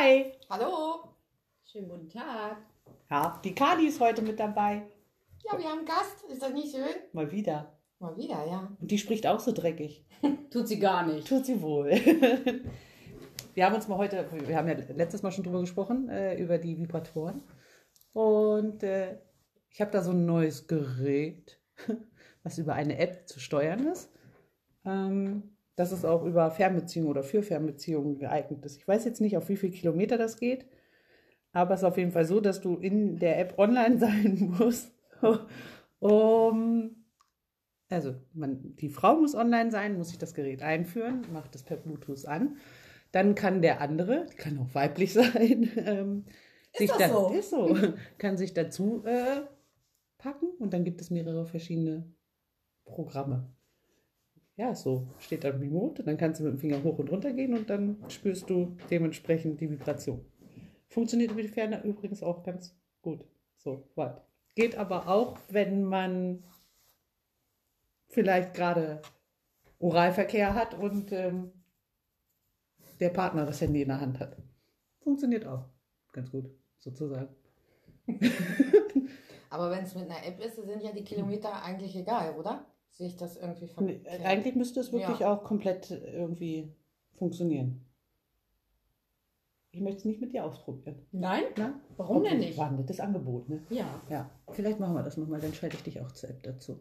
Hi. Hallo. Schönen guten Tag. Ja, die Kali ist heute mit dabei. Ja, wir haben einen Gast. Ist das nicht schön? Mal wieder. Mal wieder, ja. Und die spricht auch so dreckig. Tut sie gar nicht. Tut sie wohl. Wir haben uns mal heute, wir haben ja letztes Mal schon drüber gesprochen, äh, über die Vibratoren. Und äh, ich habe da so ein neues Gerät, was über eine App zu steuern ist. Ähm, dass es auch über Fernbeziehungen oder für Fernbeziehungen geeignet ist. Ich weiß jetzt nicht, auf wie viele Kilometer das geht, aber es ist auf jeden Fall so, dass du in der App online sein musst, um also man, die Frau muss online sein, muss sich das Gerät einführen, macht es per Bluetooth an. Dann kann der andere, die kann auch weiblich sein, ähm, sich das da, so? ist so, kann sich dazu äh, packen und dann gibt es mehrere verschiedene Programme. Ja, so steht da Remote, dann kannst du mit dem Finger hoch und runter gehen und dann spürst du dementsprechend die Vibration. Funktioniert über die übrigens auch ganz gut. So, weit. Geht aber auch, wenn man vielleicht gerade Oralverkehr hat und ähm, der Partner das Handy in der Hand hat. Funktioniert auch ganz gut, sozusagen. Aber wenn es mit einer App ist, sind ja die Kilometer eigentlich egal, oder? Sehe ich das irgendwie Nee, verkehrt? Eigentlich müsste es wirklich Ja. auch komplett irgendwie funktionieren. Ich möchte es nicht mit dir ausprobieren. Nein? Na? Warum denn Obwohl, nicht? War ein nettes Angebot, ne? Ja. Ja, vielleicht machen wir das nochmal, dann schalte ich dich auch zur App dazu.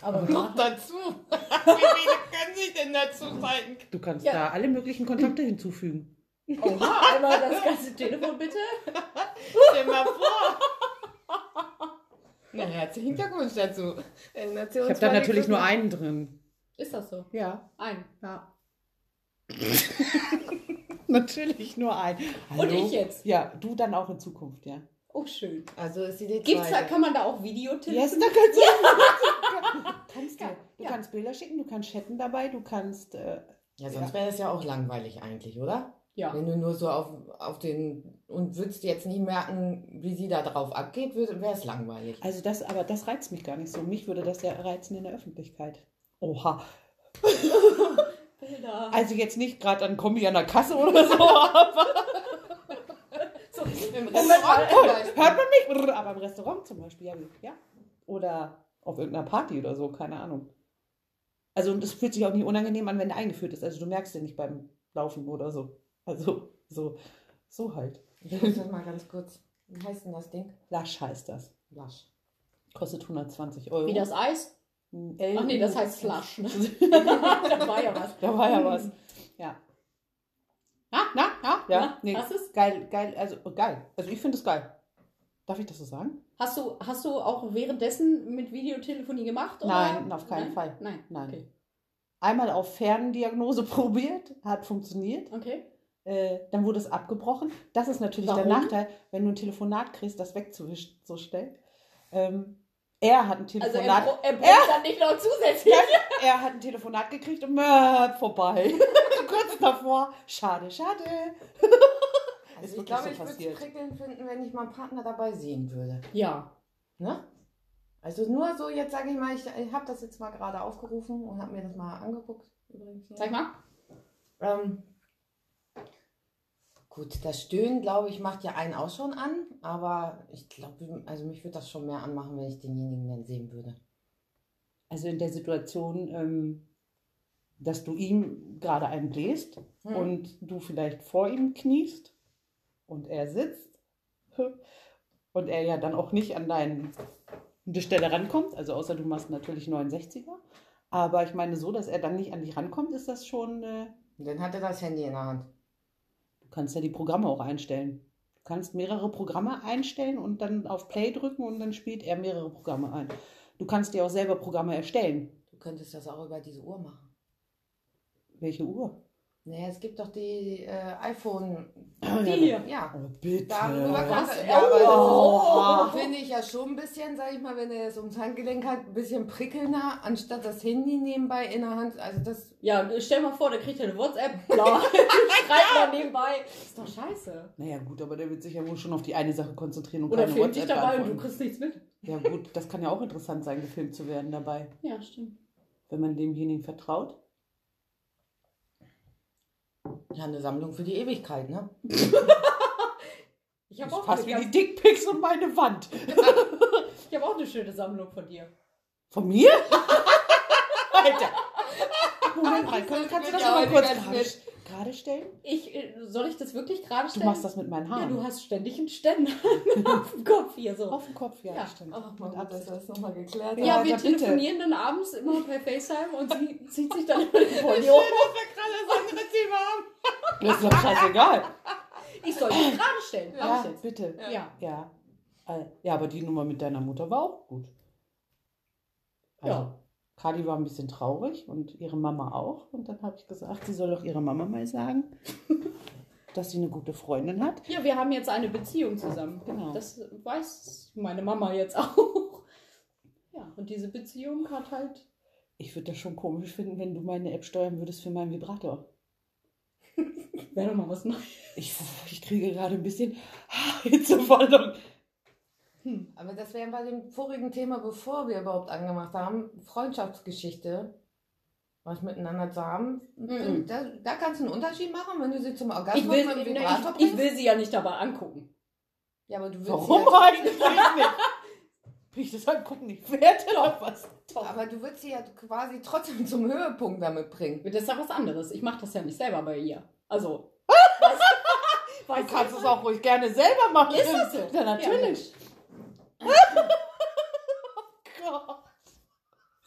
Aber Noch dazu. Wie viele können sich denn dazu schalten? Du kannst Ja. da alle möglichen Kontakte hinzufügen. Oha, einmal das ganze Telefon bitte. Stell mal vor. Na, herzlichen Glückwunsch dazu. Sie Ich habe da natürlich nur einen drin. Ist das so? Ja, Ein. ja. natürlich nur einen. Und ich jetzt? Ja, du dann auch in Zukunft, ja. Oh, schön. Also ist die Gibt's da, kann man da auch Videotelefon? Yes, da kannst du. kannst du. Ja, Du ja. kannst Bilder schicken, du kannst chatten dabei, du kannst. Äh, Ja, sonst wäre das ja auch langweilig eigentlich, oder? Ja. Wenn du nur so auf, auf den und würdest jetzt nicht merken, wie sie da drauf abgeht, wäre es langweilig. also das, aber das reizt mich gar nicht so. Mich würde das ja reizen in der Öffentlichkeit. Oha. Bilder. Also jetzt nicht gerade an Kombi an der Kasse oder so, aber So, Im Moment Restaurant zum hört Beispiel. man mich. Aber im Restaurant zum Beispiel, ja. ja. Oder auf irgendeiner Party oder so, keine Ahnung. Also und es fühlt sich auch nicht unangenehm an, wenn der eingeführt ist. Also du merkst ja nicht beim Laufen oder so. Also so, so halt. Ich muss das mal ganz kurz. Wie heißt denn das Ding? Lasch heißt das. Lasch. Kostet 120 Euro. Wie das Eis? L Ach nee, das heißt Slush. Ne? da war ja was. Da war ja was. Ja. Na, na, na, ja. Na, nee. hast du's? Geil, geil, also oh, geil. Also ich finde es geil. Darf ich das so sagen? Hast du, hast du auch währenddessen mit Videotelefonie gemacht? Oder? Nein, auf keinen Nein? Fall. Nein. Nein. Okay. Einmal auf Ferndiagnose probiert, hat funktioniert. okay. Äh, dann wurde es abgebrochen. Das ist natürlich der Warum? Nachteil, wenn du ein Telefonat kriegst, das wegzuwischen so schnell. Ähm, er hat ein Also Telefonat. er, bro- er braucht dann nicht noch zusätzlich. er hat ein Telefonat gekriegt und äh, vorbei. Kurz davor. Schade, schade. Also ich glaube, so ich würde es prickelnd finden, wenn ich meinen Partner dabei sehen würde. Ja. Ne? Also nur so, jetzt sage ich mal, ich, ich habe das jetzt mal gerade aufgerufen und habe mir das mal angeguckt. Übrigens. Zeig mal. Ähm, gut, das Stöhnen, glaube ich, macht ja einen auch schon an, aber ich glaube, also mich würde das schon mehr anmachen, wenn ich denjenigen dann sehen würde. Also in der Situation, ähm, dass du ihm gerade einen bläst Hm. und du vielleicht vor ihm kniest und er sitzt und er ja dann auch nicht an deine Stelle rankommt, also außer du machst natürlich 69er. Aber ich meine, so, dass er dann nicht an dich rankommt, ist das schon. Äh, dann hat er das Handy in der Hand. Du kannst ja die Programme auch einstellen. Du kannst mehrere Programme einstellen und dann auf Play drücken und dann spielt er mehrere Programme ein. Du kannst dir auch selber Programme erstellen. Du könntest das auch über diese Uhr machen. Welche Uhr? Naja, es gibt doch die äh, iPhone. Die hier. Ja. Oh, bitte. Darüber kannst du, ja, aber Oh. das finde ich ja schon ein bisschen, sag ich mal, wenn er es ums Handgelenk hat, ein bisschen prickelnder, anstatt das Handy nebenbei in der Hand. Also das, Ja, stell mal vor, der kriegt ja eine WhatsApp. Bla. Schreibt mal nebenbei. Ist doch scheiße. Naja, gut, aber der wird sich ja wohl schon auf die eine Sache konzentrieren und Oder keine filmt dich WhatsApp dabei und du kriegst nichts mit. Ja, gut, das kann ja auch interessant sein, gefilmt zu werden dabei, Ja, stimmt. wenn man demjenigen vertraut. Ja, eine Sammlung für die Ewigkeit, ne? Ich habe auch, passt wie die Dickpics und meine Wand. ich hab auch eine schöne Sammlung von dir. Von mir? Alter. Moment kann, kannst du das mal kurz gerade, stellen? Ich, äh, soll ich das wirklich gerade Du stellen? machst das mit meinen Ja, Haaren. du hast ständig einen Ständer auf dem Kopf hier so. Auf dem Kopf, ja, Ja. stimmt. Ach, mal gut, dass Absicht. wir das nochmal geklärt Ja, Ja, wir ja, bitte. telefonieren dann abends immer per FaceTime und sie zieht sich dann über den Schön, Polio. dass wir gerade das andere Thema haben. Das ist doch scheißegal. Ich soll dich gerade stellen. Ja, jetzt. bitte. Ja. Ja. Äh, Ja, aber die Nummer mit deiner Mutter war auch gut. Also, Ja. Kali war ein bisschen traurig und ihre Mama auch. Und dann habe ich gesagt, sie soll doch ihrer Mama mal sagen, dass sie eine gute Freundin hat. Ja, wir haben jetzt eine Beziehung zusammen. Genau. Das weiß meine Mama jetzt auch. Ja, und diese Beziehung hat halt. Ich würde das schon komisch finden, wenn du meine App steuern würdest für meinen Vibrator. Wäre doch mal was Neues. Ich, ich kriege gerade ein bisschen Hitzewallung. Aber das wäre bei dem vorigen Thema, bevor wir überhaupt angemacht haben, Freundschaftsgeschichte, was miteinander zu haben. Mhm. Da, da kannst du einen Unterschied machen, wenn du sie zum Ich Orgasmus will, mit dem Vibrator ich, ich will sie ja nicht dabei angucken. Ja, aber du willst Warum sie ja, eigentlich nicht? Will ich das angucken? Ich werde doch was. aber du willst sie ja quasi trotzdem zum Höhepunkt damit bringen. Das ist ja was anderes. Ich mache das ja nicht selber bei ihr. Also. Du kannst es auch ruhig gerne selber machen. Ist das so? Ja, natürlich. Ja,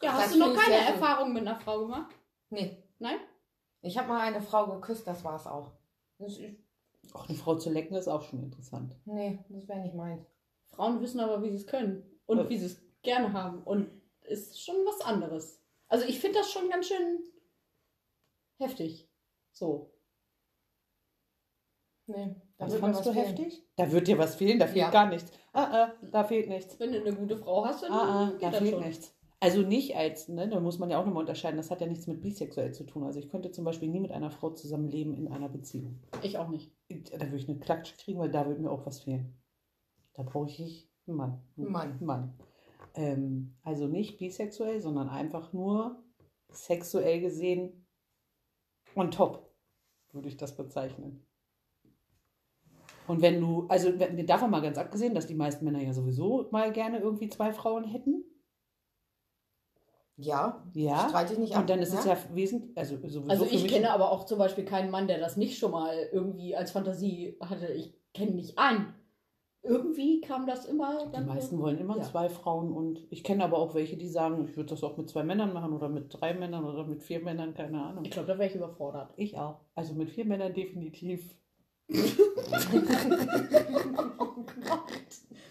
Das hast du noch keine. Erfahrung mit einer Frau gemacht? Nee. Nein? Ich habe mal eine Frau geküsst, das war's auch. Das ist, Auch eine Frau zu lecken ist auch schon interessant. nee, das wäre nicht meins. Frauen wissen aber, wie sie es können. Und Ja. wie sie es gerne haben. Und ist schon was anderes. Also ich finde das schon ganz schön heftig. So. Nee, da Was wird mir fandst du fehlen. heftig? Da wird dir was fehlen, da fehlt Ja. gar nichts. Ah, ah, da fehlt nichts. Wenn du eine gute Frau hast, dann Ah, ah, geht da das fehlt schon. nichts. Also nicht als, ne, da muss man ja auch nochmal unterscheiden, das hat ja nichts mit bisexuell zu tun. Also ich könnte zum Beispiel nie mit einer Frau zusammenleben in einer Beziehung. Ich auch nicht. Da würde ich eine Klatsche kriegen, weil da würde mir auch was fehlen. Da brauche ich einen Mann. Einen Mann. Einen Mann. Ähm, also nicht bisexuell, sondern einfach nur sexuell gesehen on top, würde ich das bezeichnen. Und wenn du, also davon mal ganz abgesehen, dass die meisten Männer ja sowieso mal gerne irgendwie zwei Frauen hätten. Ja, Ja. streite ich nicht ab. Und dann ist es ja wesentlich, also sowieso Also ich kenne aber auch zum Beispiel keinen Mann, der das nicht schon mal irgendwie als Fantasie hatte. Ich kenne nicht einen. Irgendwie kam das immer Die dann. meisten wollen immer Ja. zwei Frauen und ich kenne aber auch welche, die sagen, ich würde das auch mit zwei Männern machen oder mit drei Männern oder mit vier Männern, keine Ahnung. Ich glaube, da wäre ich überfordert. Ich auch. Also mit vier Männern definitiv.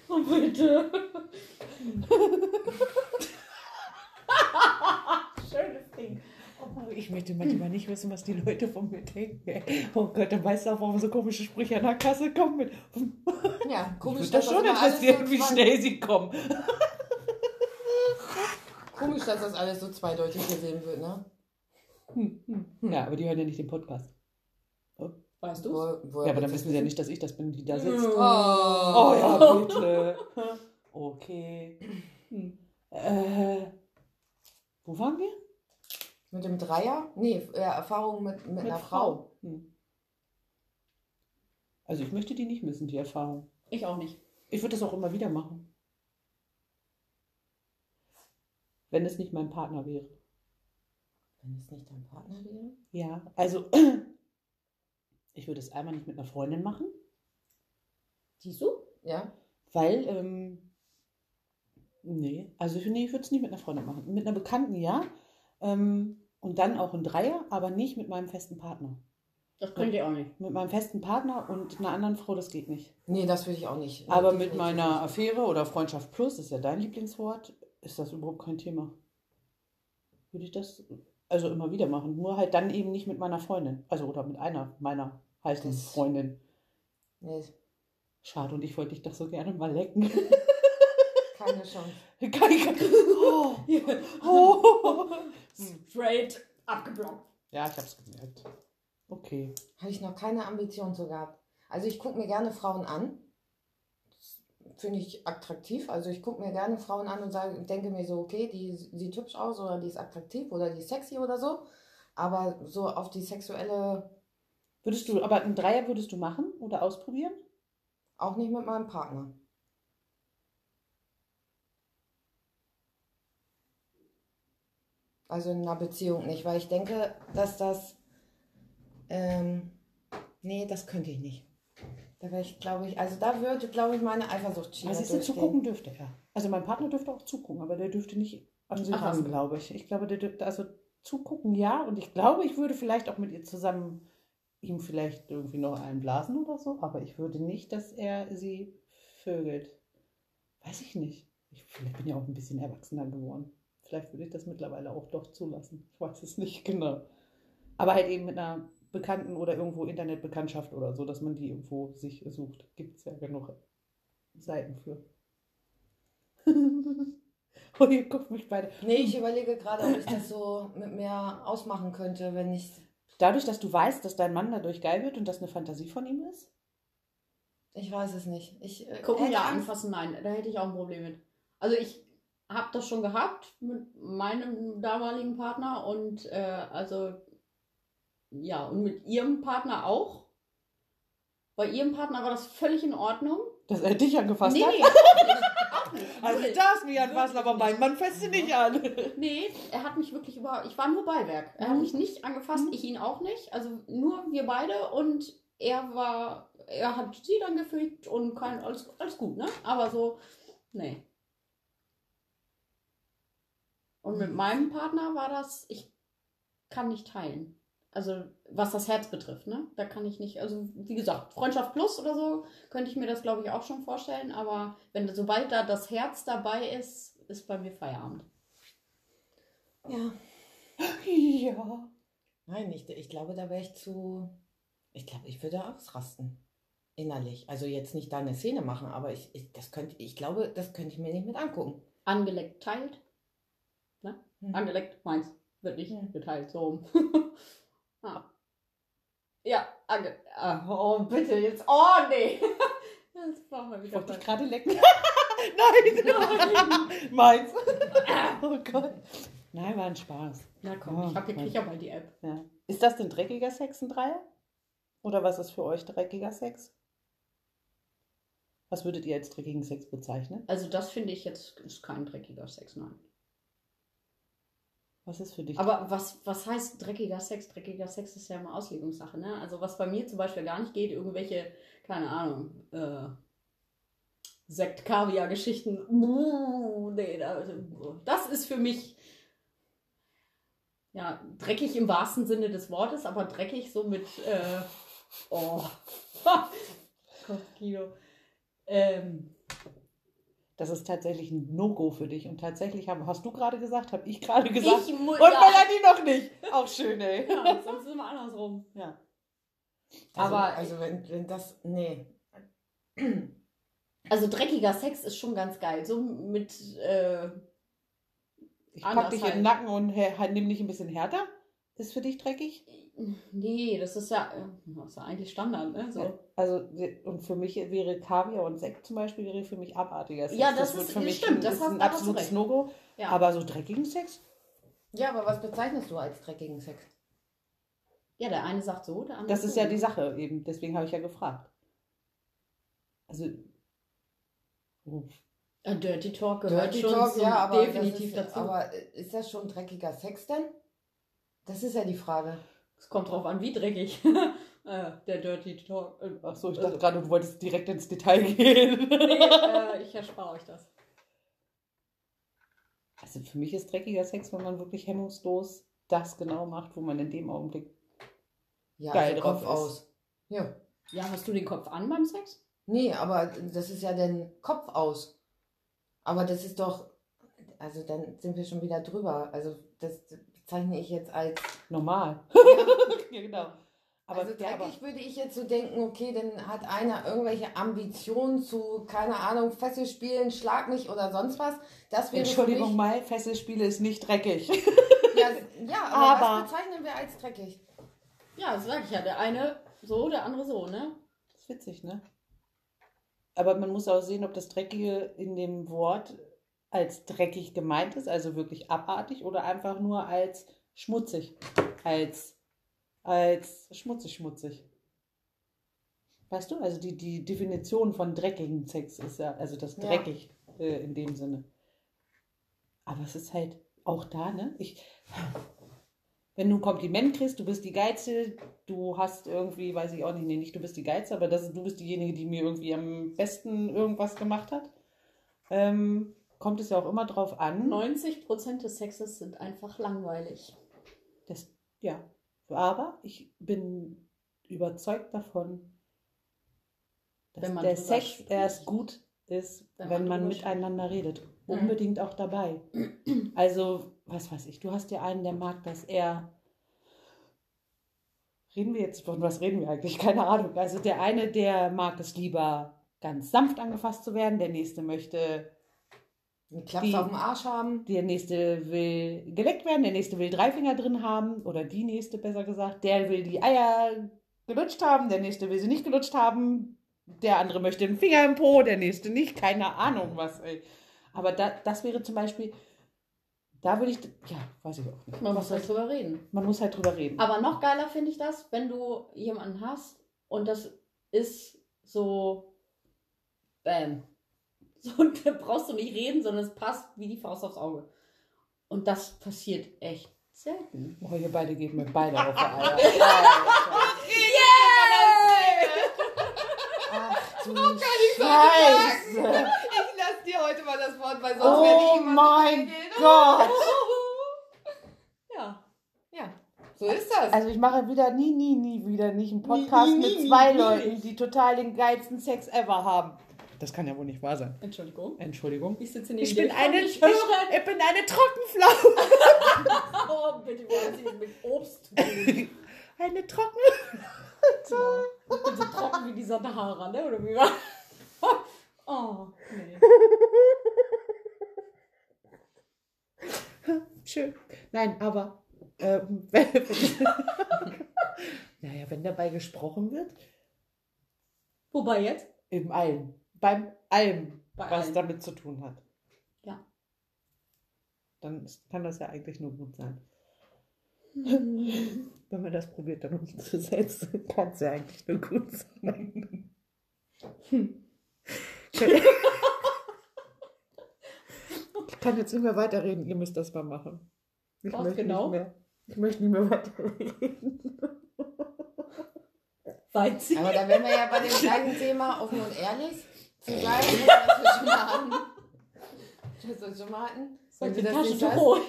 Oh, bitte. Schönes Ding. Ich möchte manchmal nicht wissen, was die Leute von mir denken. Oh Gott, dann weißt du auch, warum so komische Sprüche an der Kasse kommen. Mit, Ja, ich komisch, würde dass das schon so wie schnell sie kommen. Komisch, dass das alles so zweideutig gesehen wird, ne? Ja, aber die hören ja nicht den Podcast. Weißt du? Wo, Ja, aber dann wissen sie ja nicht, dass ich das bin, die da sitzt. Oh, Oh ja, bitte. Okay. Hm. Äh, wo waren wir? Mit dem Dreier? Nee, äh, Erfahrung mit, mit, einer Frau. Hm. Also ich möchte die nicht missen, die Erfahrung. Ich auch nicht. Ich würde das auch immer wieder machen. Wenn es nicht mein Partner wäre. Wenn es nicht dein Partner wäre? Ja, also ich würde es einmal nicht mit einer Freundin machen, Siehst du? Ja. weil, ähm, nee, also nee, ich würde es nicht mit einer Freundin machen. Mit einer Bekannten ja. Ähm, und dann auch ein Dreier, aber nicht mit meinem festen Partner. Das könnt ihr auch nicht. Mit meinem festen Partner und einer anderen Frau, das geht nicht. Nee, das würde ich auch nicht. Aber Definitiv mit meiner nicht. Affäre oder Freundschaft Plus, das ist ja dein Lieblingswort, ist das überhaupt kein Thema. Würde ich das also immer wieder machen. Nur halt dann eben nicht mit meiner Freundin. Also oder mit einer meiner heißen Das- Freundin. Nee, Schade, und ich wollte dich doch so gerne mal lecken. keine Chance. Geil. oh. Oh. Straight abgeblockt. Ja, ich hab's gemerkt. Okay. Habe ich noch keine Ambition zu gehabt. Also ich gucke mir gerne Frauen an. Finde ich attraktiv. Also ich gucke mir gerne Frauen an und sage, denke mir so, okay, die sieht hübsch aus oder die ist attraktiv oder die ist sexy oder so. Aber so auf die sexuelle Würdest du, aber einen Dreier würdest du machen oder ausprobieren? Auch nicht mit meinem Partner. Also in einer Beziehung nicht, weil ich denke, dass das. Ähm, nee, das könnte ich nicht. Da wäre ich, glaube ich, also da würde, glaube ich, meine Eifersuchtsschiene Was ist denn durchgehen. zugucken dürfte er? Also mein Partner dürfte auch zugucken, aber der dürfte nicht an sich ran, was? glaube ich. Ich glaube, der dürfte also zugucken, ja. Und ich glaube, ich würde vielleicht auch mit ihr zusammen ihm vielleicht irgendwie noch einen blasen oder so, aber ich würde nicht, dass er sie vögelt. Weiß ich nicht. Ich vielleicht bin ja auch ein bisschen erwachsener geworden. Vielleicht würde ich das mittlerweile auch doch zulassen. Ich weiß es nicht genau. Aber halt eben mit einer Bekannten oder irgendwo Internetbekanntschaft oder so, dass man die irgendwo sich sucht. Gibt es ja genug Seiten für. oh, ihr guckt mich beide. Nee, ich überlege gerade, ob ich das so mit mir ausmachen könnte, wenn ich. Dadurch, dass du weißt, dass dein Mann dadurch geil wird und das eine Fantasie von ihm ist? Ich weiß es nicht. Ich äh, Gucken ja anfassen, nein, da hätte ich auch ein Problem mit. Also ich habe das schon gehabt mit meinem damaligen Partner und äh, also ja, und mit ihrem Partner auch. Bei ihrem Partner war das völlig in Ordnung. Dass er dich angefasst nee, hat? nee, auch nicht. Auch nicht. Also darf mich anfassen, aber mein Mann fasst sie nicht an. Nee, er hat mich wirklich über. Ich war nur Beiwerk. Er hat Mhm. mich nicht angefasst, Mhm. ich ihn auch nicht. Also nur wir beide und er war. Er hat sie dann gefickt und kein. Alles, alles gut, ne? Aber so. Nee. Und mit meinem Partner war das. Ich kann nicht teilen. Also, was das Herz betrifft, ne? Da kann ich nicht. Also, wie gesagt, Freundschaft plus oder so könnte ich mir das, glaube ich, auch schon vorstellen. Aber wenn sobald da das Herz dabei ist, ist bei mir Feierabend. Ja. Ja. Nein, ich, ich glaube, da wäre ich zu. Ich glaube, ich würde ausrasten. Innerlich. Also jetzt nicht da eine Szene machen, aber ich, ich, das könnte, ich glaube, das könnte ich mir nicht mit angucken. Angeleckt teilt. Ne? Hm. Angeleckt, meins. Wird nicht Hm. geteilt, so rum. ah. Ja, ah, Oh, bitte, jetzt. Oh, nee. Jetzt machen wir Ich wieder wollte dich gerade lecken. Nein! Meins. oh Gott. Nein, war ein Spaß. Na komm, Oh, ich hab krieg ja mal die App. Ja. Ist das denn dreckiger Sex, ein Dreier? Oder was ist für euch dreckiger Sex? Was würdet ihr als dreckigen Sex bezeichnen? Also, das finde ich jetzt ist kein dreckiger Sex, nein. Was ist für dich? Aber was, was heißt dreckiger Sex? Dreckiger Sex ist ja immer Auslegungssache, ne? Also was bei mir zum Beispiel gar nicht geht, irgendwelche, keine Ahnung, äh, Sekt-Kaviar-Geschichten. Uh, nee, da- das ist für mich ja dreckig im wahrsten Sinne des Wortes, aber dreckig so mit äh, oh Kopfkino. Ähm, das ist tatsächlich ein No-Go für dich. Und tatsächlich haben, hast du gerade gesagt, habe ich gerade gesagt. ich muss und Melanie noch nicht. Auch schön, ey. ja, sonst ist es immer andersrum. Ja. Also, Aber- Also, wenn, wenn das. Nee. Also dreckiger Sex ist schon ganz geil. So mit äh, Ich pack dich halt. in den Nacken und halt, nimm dich ein bisschen härter. Ist für dich dreckig? Nee, das ist ja, das ist ja eigentlich Standard, ne? So. Also, und für mich wäre Kaviar und Sekt zum Beispiel wäre für mich abartiger Sex. Ja, das wird ist- für mich stimmt, das ist ein absolutes. No-Go. Ja. Aber so dreckigen Sex? Ja, aber was bezeichnest du als dreckigen Sex? ja, der eine sagt so, der andere Das ist so. ja die Sache eben. Deswegen habe ich ja gefragt. Also. oh, Äh, Dirty Talk gehört Dirty schon Talk, zum- ja, aber definitiv das ist, dazu. Aber ist das schon dreckiger Sex denn? Das ist ja die Frage. es kommt drauf an, wie dreckig. äh, der Dirty Talk. Äh, Ach so, ich Also- dachte gerade, du wolltest direkt ins Detail gehen. nee, äh, ich erspare euch das. Also für mich ist dreckiger Sex, wenn man wirklich hemmungslos das genau macht, wo man in dem Augenblick. Ja, Geil also drauf Kopf ist. aus. Ja. Ja, hast du den Kopf an beim Sex? Nee, aber das ist ja den Kopf aus. Aber das ist doch. Also dann sind wir schon wieder drüber. Also das bezeichne ich jetzt als. Normal. Ja, ja, genau. Aber, also dreckig würde ich jetzt so denken, okay, dann hat einer irgendwelche Ambitionen zu, keine Ahnung, Fesselspielen, Schlag mich oder sonst was. Das wäre Entschuldigung mal, Fesselspiele ist nicht dreckig. ja, ja, aber, Aber- was bezeichnen wir als dreckig? Ja, das sag ich ja. Der eine so, der andere so, ne? Das ist witzig, ne? Aber man muss auch sehen, ob das Dreckige in dem Wort als dreckig gemeint ist, also wirklich abartig, oder einfach nur als schmutzig. Als, als schmutzig, schmutzig. Weißt du? Also die, die Definition von dreckigen Sex ist ja, also das Ja. dreckig äh, in dem Sinne. Aber es ist halt auch da, ne? Ich, wenn du ein Kompliment kriegst, du bist die Geilste, du hast irgendwie, weiß ich auch nicht, nee, nicht du bist die Geilste, aber das, du bist diejenige, die mir irgendwie am besten irgendwas gemacht hat. Ähm, kommt es ja auch immer drauf an. 90% des Sexes sind einfach langweilig. Das, ja, aber ich bin überzeugt davon, dass der Sex spricht. erst gut ist, Wenn wenn, man man, miteinander redet. Mhm. Unbedingt auch dabei. Also, was weiß ich, du hast ja einen, der mag das eher. Reden wir jetzt, von was reden wir eigentlich? Keine Ahnung. Also der eine, der mag es lieber ganz sanft angefasst zu werden, der nächste möchte Einen Klaps Die- auf dem Arsch haben. der nächste will geleckt werden, der nächste will drei Finger drin haben oder die nächste besser gesagt. Der will die Eier gelutscht haben, der nächste will sie nicht gelutscht haben. Der andere möchte einen Finger im Po, der nächste nicht. Keine Ahnung was. Ey. Aber da, das wäre zum Beispiel, da würde ich, ja, weiß ich auch nicht. Man muss halt drüber reden. Man muss halt drüber reden. Aber noch geiler finde ich das, wenn du jemanden hast und das ist so, bam. So, und da brauchst du nicht reden, sondern es passt wie die Faust aufs Auge. Und das passiert echt selten. Oh, ihr beide geht mir beide auf die Eier. Ach du Scheiße. Ich lasse dir heute mal das Wort, weil Oh mein Gott. Ja. Ja, so ist das. Also ich mache wieder nie, nie, nie wieder nicht einen Podcast nie, nie, mit zwei nie Leuten, die total den geilsten Sex ever haben. Das kann ja wohl nicht wahr sein. Entschuldigung. Entschuldigung. Ich sitze neben Ich dir, bin eine, ich, hören. ich bin eine Trockenflau. Oh, bitte, wollen Sie mit Obst tun. Eine Trocken. Ich bin so trocken wie die Sahara, ne? Oder wie war? Oh, nee. Schön. Nein, aber ähm, wenn, naja, wenn dabei gesprochen wird, Wobei jetzt? im allem, beim allem, Bei was allem. damit zu tun hat. Ja. Dann kann das ja eigentlich nur gut sein. Wenn man das probiert, dann umzusetzen, kann es ja eigentlich nur gut sein. Ich kann jetzt nicht mehr weiterreden, ihr müsst das mal machen. Ich Was möchte genau? nicht mehr. Ich möchte nicht mehr weiterreden. Weiß sie. Aber da wären wir ja bei dem gleichen Thema offen und ehrlich zu sein, mal hatten. Soll ich die Taschentuch hast, holen?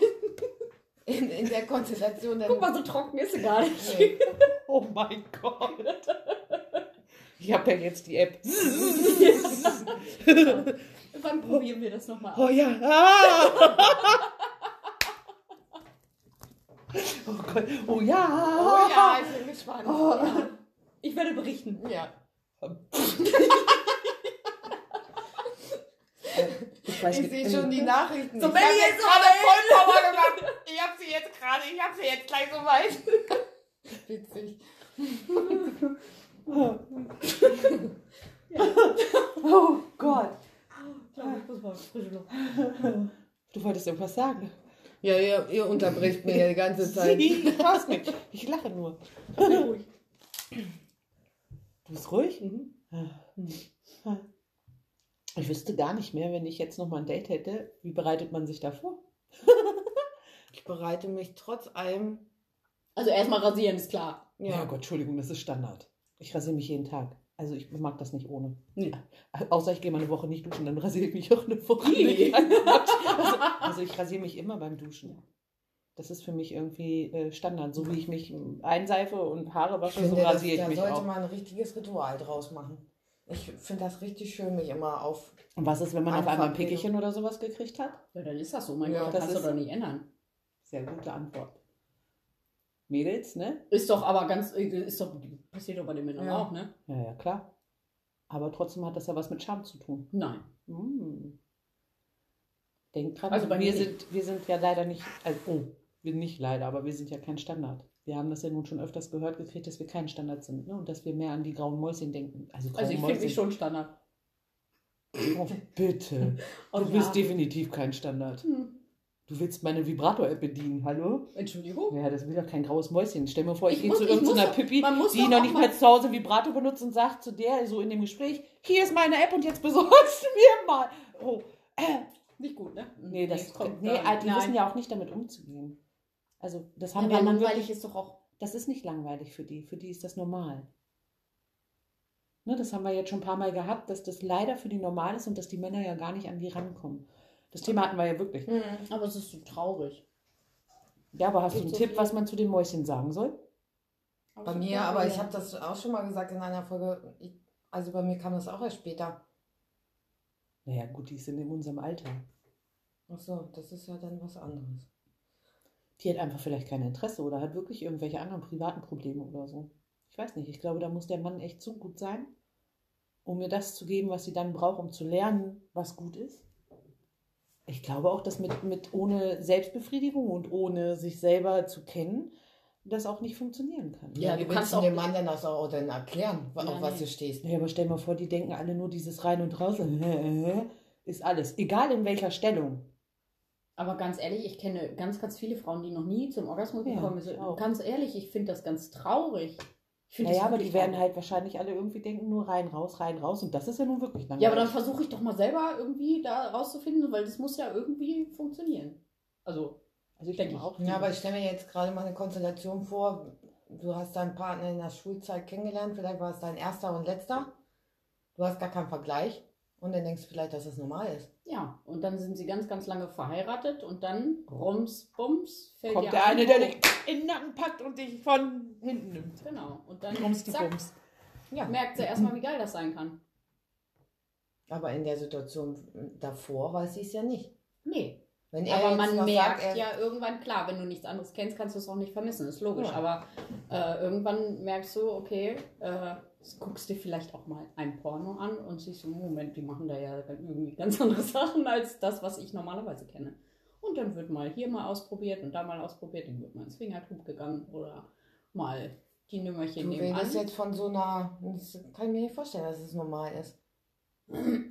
in, in der Konstellation. Guck mal, so trocken ist sie gar nicht. Nee. Oh mein Gott. Ich habe ja jetzt die App. Wann probieren wir das nochmal Oh ja. Ah. Oh Gott. Oh ja. Oh ja, ich bin gespannt. Oh. Ich werde berichten. Ja. Ich weiß Ich sehe schon die Nachrichten. So, ich wenn hab ihr jetzt gerade. Vollpower gemacht. Ich hab sie jetzt gerade, ich hab sie jetzt gleich so weit. Witzig. Oh Gott. Ich glaube, ich muss mal frische Luft. Du wolltest irgendwas sagen. Ja, ihr, ihr unterbricht mir ja die ganze Zeit. Ich lache nur. Ruhig. Du bist ruhig? Mhm. Ich wüsste gar nicht mehr, wenn ich jetzt noch mal ein Date hätte, wie bereitet man sich da vor? Ich bereite mich trotz allem. Also erstmal rasieren, ist klar. Ja. Ja, Gott, Entschuldigung, das ist Standard. Ich rasiere mich jeden Tag. Also ich mag das nicht ohne. Nee. Außer ich gehe mal eine Woche nicht duschen, dann rasiere ich mich auch eine Woche nicht. Also, also ich rasiere mich immer beim Duschen. Das ist für mich irgendwie äh, Standard. So wie ich mich einseife und Haare wasche, so rasiere ich da mich sollte auch. man ein richtiges Ritual draus machen. Ich finde das richtig schön, mich immer auf. Und was ist, wenn man auf einmal ein. Pickelchen oder sowas gekriegt hat? Ja, dann ist das so. Mein Ja, Gott, das kannst du doch nicht ändern. Sehr gute Antwort. Mädels, ne? Ist doch aber ganz, ist doch, passiert doch bei den Männern Ja. auch, ne? Ja, ja, klar. Aber trotzdem hat das ja was mit Charme zu tun. Nein. Hm. Denk dran, Also bei wir mir sind, wir sind ja leider nicht, also, oh, wir nicht leider, aber wir sind ja kein Standard. Wir haben das ja nun schon öfters gehört gekriegt, dass wir kein Standard sind ne? und dass wir mehr an die grauen Mäuschen denken. Also, Also ich finde mich schon Standard. Oh, bitte. Du bist ja. definitiv kein Standard. Hm. Du willst meine Vibrator-App bedienen, hallo? Entschuldigung? Ja, das will doch kein graues Mäuschen. Stell mir vor, ich, Ich gehe zu irgendeiner muss- Pippi, die noch nicht mal- mehr zu Hause Vibrator benutzt und sagt zu der so in dem Gespräch, hier ist meine App und jetzt besorgst du mir mal. Oh, äh. Nicht gut, ne? Nee, das kommt nee, nicht. die wissen ja auch nicht damit umzugehen. Also, das haben Aber wir nun langweilig wirklich, ist doch auch. das ist nicht langweilig für die. Für die ist das normal. Ne, das haben wir jetzt schon ein paar Mal gehabt, dass das leider für die normal ist und dass die Männer ja gar nicht an die rankommen. Das Thema hatten wir ja wirklich. Mhm. Aber es ist so traurig. Ja, aber hast du einen Gibt so Tipp, viel- was man zu den Mäuschen sagen soll? Bei mir, aber ich habe das auch schon mal gesagt in einer Folge. Ich, also bei mir kam das auch erst später. Naja, gut, die sind in unserem Alter. Ach so, das ist ja dann was anderes. Die hat einfach vielleicht kein Interesse oder hat wirklich irgendwelche anderen privaten Probleme oder so. Ich weiß nicht. Ich glaube, da muss der Mann echt so gut sein, um mir das zu geben, was sie dann braucht, um zu lernen, was gut ist. Ich glaube auch, dass mit, mit ohne Selbstbefriedigung und ohne sich selber zu kennen, das auch nicht funktionieren kann. Ja, du du kannst auch- dem Mann dann das auch dann erklären, Ja, auf was nee. du stehst. Naja, aber stell mal vor, die denken alle nur dieses rein und raus. Ist alles. Egal in welcher Stellung. Aber ganz ehrlich, ich kenne ganz, ganz viele Frauen, die noch nie zum Orgasmus Ja, gekommen sind. auch. Ganz ehrlich, ich finde das ganz traurig. Ich Naja, aber die werden halt wahrscheinlich alle irgendwie denken, nur rein, raus, rein, raus. Und das ist ja nun wirklich langweilig. Ja, aber dann versuche ich doch mal selber irgendwie da rauszufinden, weil das muss ja irgendwie funktionieren. Also, also ich denke denke ich. auch. Ja, aber ich stelle mir jetzt gerade mal eine Konstellation vor. Du hast deinen Partner in der Schulzeit kennengelernt, vielleicht war es dein erster und letzter. Du hast gar keinen Vergleich und dann denkst du vielleicht, dass es normal ist. ja. Und dann sind sie ganz, ganz lange verheiratet und dann, rums, bums, fällt Kommt der ein, eine, der dich in den Nacken packt und dich von hinten nimmt. Genau. Und dann die zack, Bums. Ja, merkt sie erstmal, wie geil das sein kann. aber in der Situation davor weiß sie es ja nicht. Nee. Wenn er Aber man merkt sagt, er, ja irgendwann, klar, wenn du nichts anderes kennst, kannst du es auch nicht vermissen, ist logisch. Ja. Aber äh, irgendwann merkst du, okay, äh, guckst dir vielleicht auch mal ein Porno an und siehst so, Moment, die machen da ja irgendwie ganz andere Sachen als das, was ich normalerweise kenne. Und dann wird mal hier mal ausprobiert und da mal ausprobiert, dann wird mal ins Fingertub gegangen oder mal die Nümmerchen Du nebenan. redest jetzt von so einer, das kann ich mir nicht vorstellen, dass es normal ist.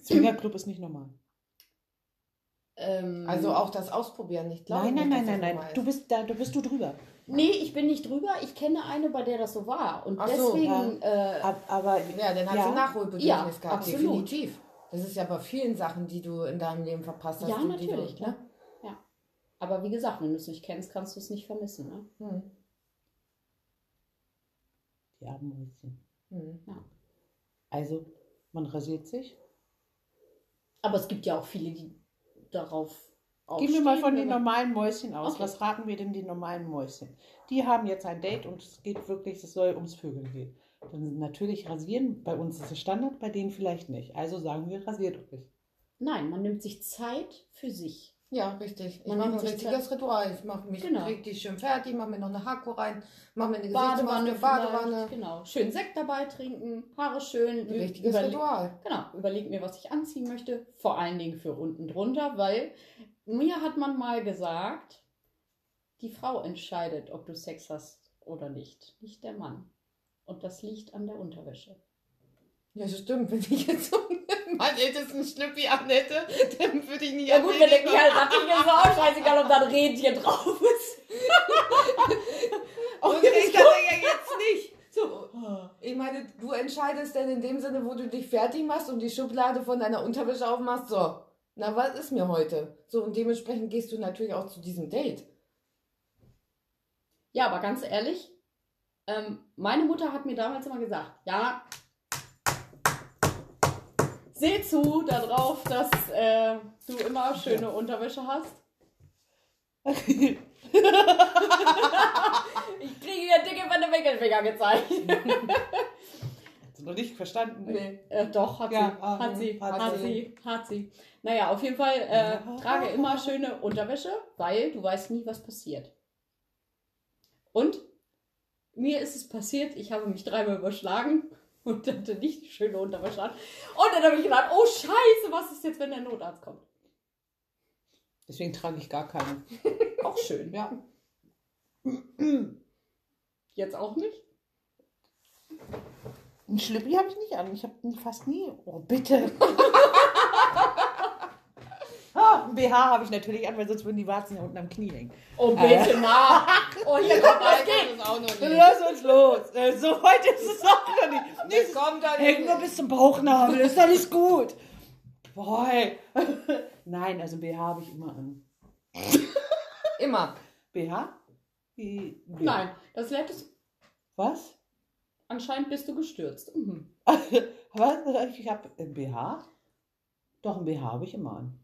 Swingerclub ist nicht normal. Ähm, Also auch das Ausprobieren nicht. glaube Nein, nein, nicht, nein, nein, nein. Du ist. bist da, du bist du drüber. Nee, ich bin nicht drüber. Ich kenne eine, bei der das so war. Und Ach so, deswegen, äh, Ab, aber Ja, dann hat Ja. sie Nachholbedürfnis Ja, gehabt, absolut. definitiv. Das ist ja bei vielen Sachen, die du in deinem Leben verpasst hast. Ja, die, die natürlich, du, klar. aber wie gesagt, wenn du es nicht kennst, kannst du es nicht vermissen. Ne? Hm. die armen Mäuschen. Hm. Also, man rasiert sich. Aber es gibt ja auch viele, die darauf Gehen wir mal von den normalen Mäuschen aus. Okay. Was raten wir denn den normalen Mäuschen? Die haben jetzt ein Date und es geht wirklich, es soll ums Vögeln gehen. Dann natürlich rasieren. Bei uns ist es Standard, bei denen vielleicht nicht. Also sagen wir, rasiert euch. Nein, man nimmt sich Zeit für sich. Ja, richtig. Ich Man mache ein richtiges Ritual. Ich mache mich Genau. richtig schön fertig, mache mir noch eine Hako rein, mache mir eine Badewanne, Badewanne. Badewanne. Genau. Schön Sekt dabei trinken, Haare schön. Ein richtiges überle- Ritual. Genau, überleg mir, was ich anziehen möchte. Vor allen Dingen für unten drunter, weil mir hat man mal gesagt, die Frau entscheidet, ob du Sex hast oder nicht, nicht der Mann. Und das liegt an der Unterwäsche. Ja, das stimmt. Wenn ich jetzt so mein ältesten Schnüppi an hätte, dann würde ich nicht Ja gut, wenn der. Kerl rattig ist, ist auch scheißegal, ob da ein Rädchen drauf ist. Und ich das ja jetzt nicht. So, ich meine, du entscheidest dann in dem Sinne, wo du dich fertig machst und die Schublade von deiner Unterwäsche aufmachst. So, na, was ist mir heute? So, und dementsprechend gehst du natürlich auch zu diesem Date. Ja, aber ganz ehrlich, ähm, meine Mutter hat mir damals immer gesagt, ja, seh zu darauf, dass äh, du immer schöne Unterwäsche hast. Ich kriege hier dicke von den Wickelfinger gezeigt. Hast du noch nicht verstanden? Nee, äh, doch, hat Ja, sie. ah, hat sie, hat hat, sie. sie, hat sie. Naja, auf jeden Fall äh, trage immer schöne Unterwäsche, weil du weißt nie, was passiert. Und mir ist es passiert, ich habe mich dreimal überschlagen und hatte nicht die schöne Unterwäsche an. Und dann habe ich gedacht, oh Scheiße, was ist jetzt, wenn der Notarzt kommt? Deswegen trage ich gar keine. Auch schön. Ja. Jetzt auch nicht? Ein Schlippi habe ich nicht an. Ich habe fast nie. Oh, bitte. ah, BH habe ich natürlich an, weil sonst würden die Warzen ja unten am Knie hängen. Oh, bitte, na. Oh, hier kommt was geht. Das auch noch nicht. Lass uns los. Äh, So weit ist es auch noch nicht. Das kommt dann Hängt nur bis zum Bauchnabel, ist alles gut. Boy. Nein, also BH habe ich immer an. Immer. BH? Wie- Nein, das letzte. Was? Anscheinend bist du gestürzt. Mhm. Was? Ich habe ein BH? Doch, ein BH habe ich immer an.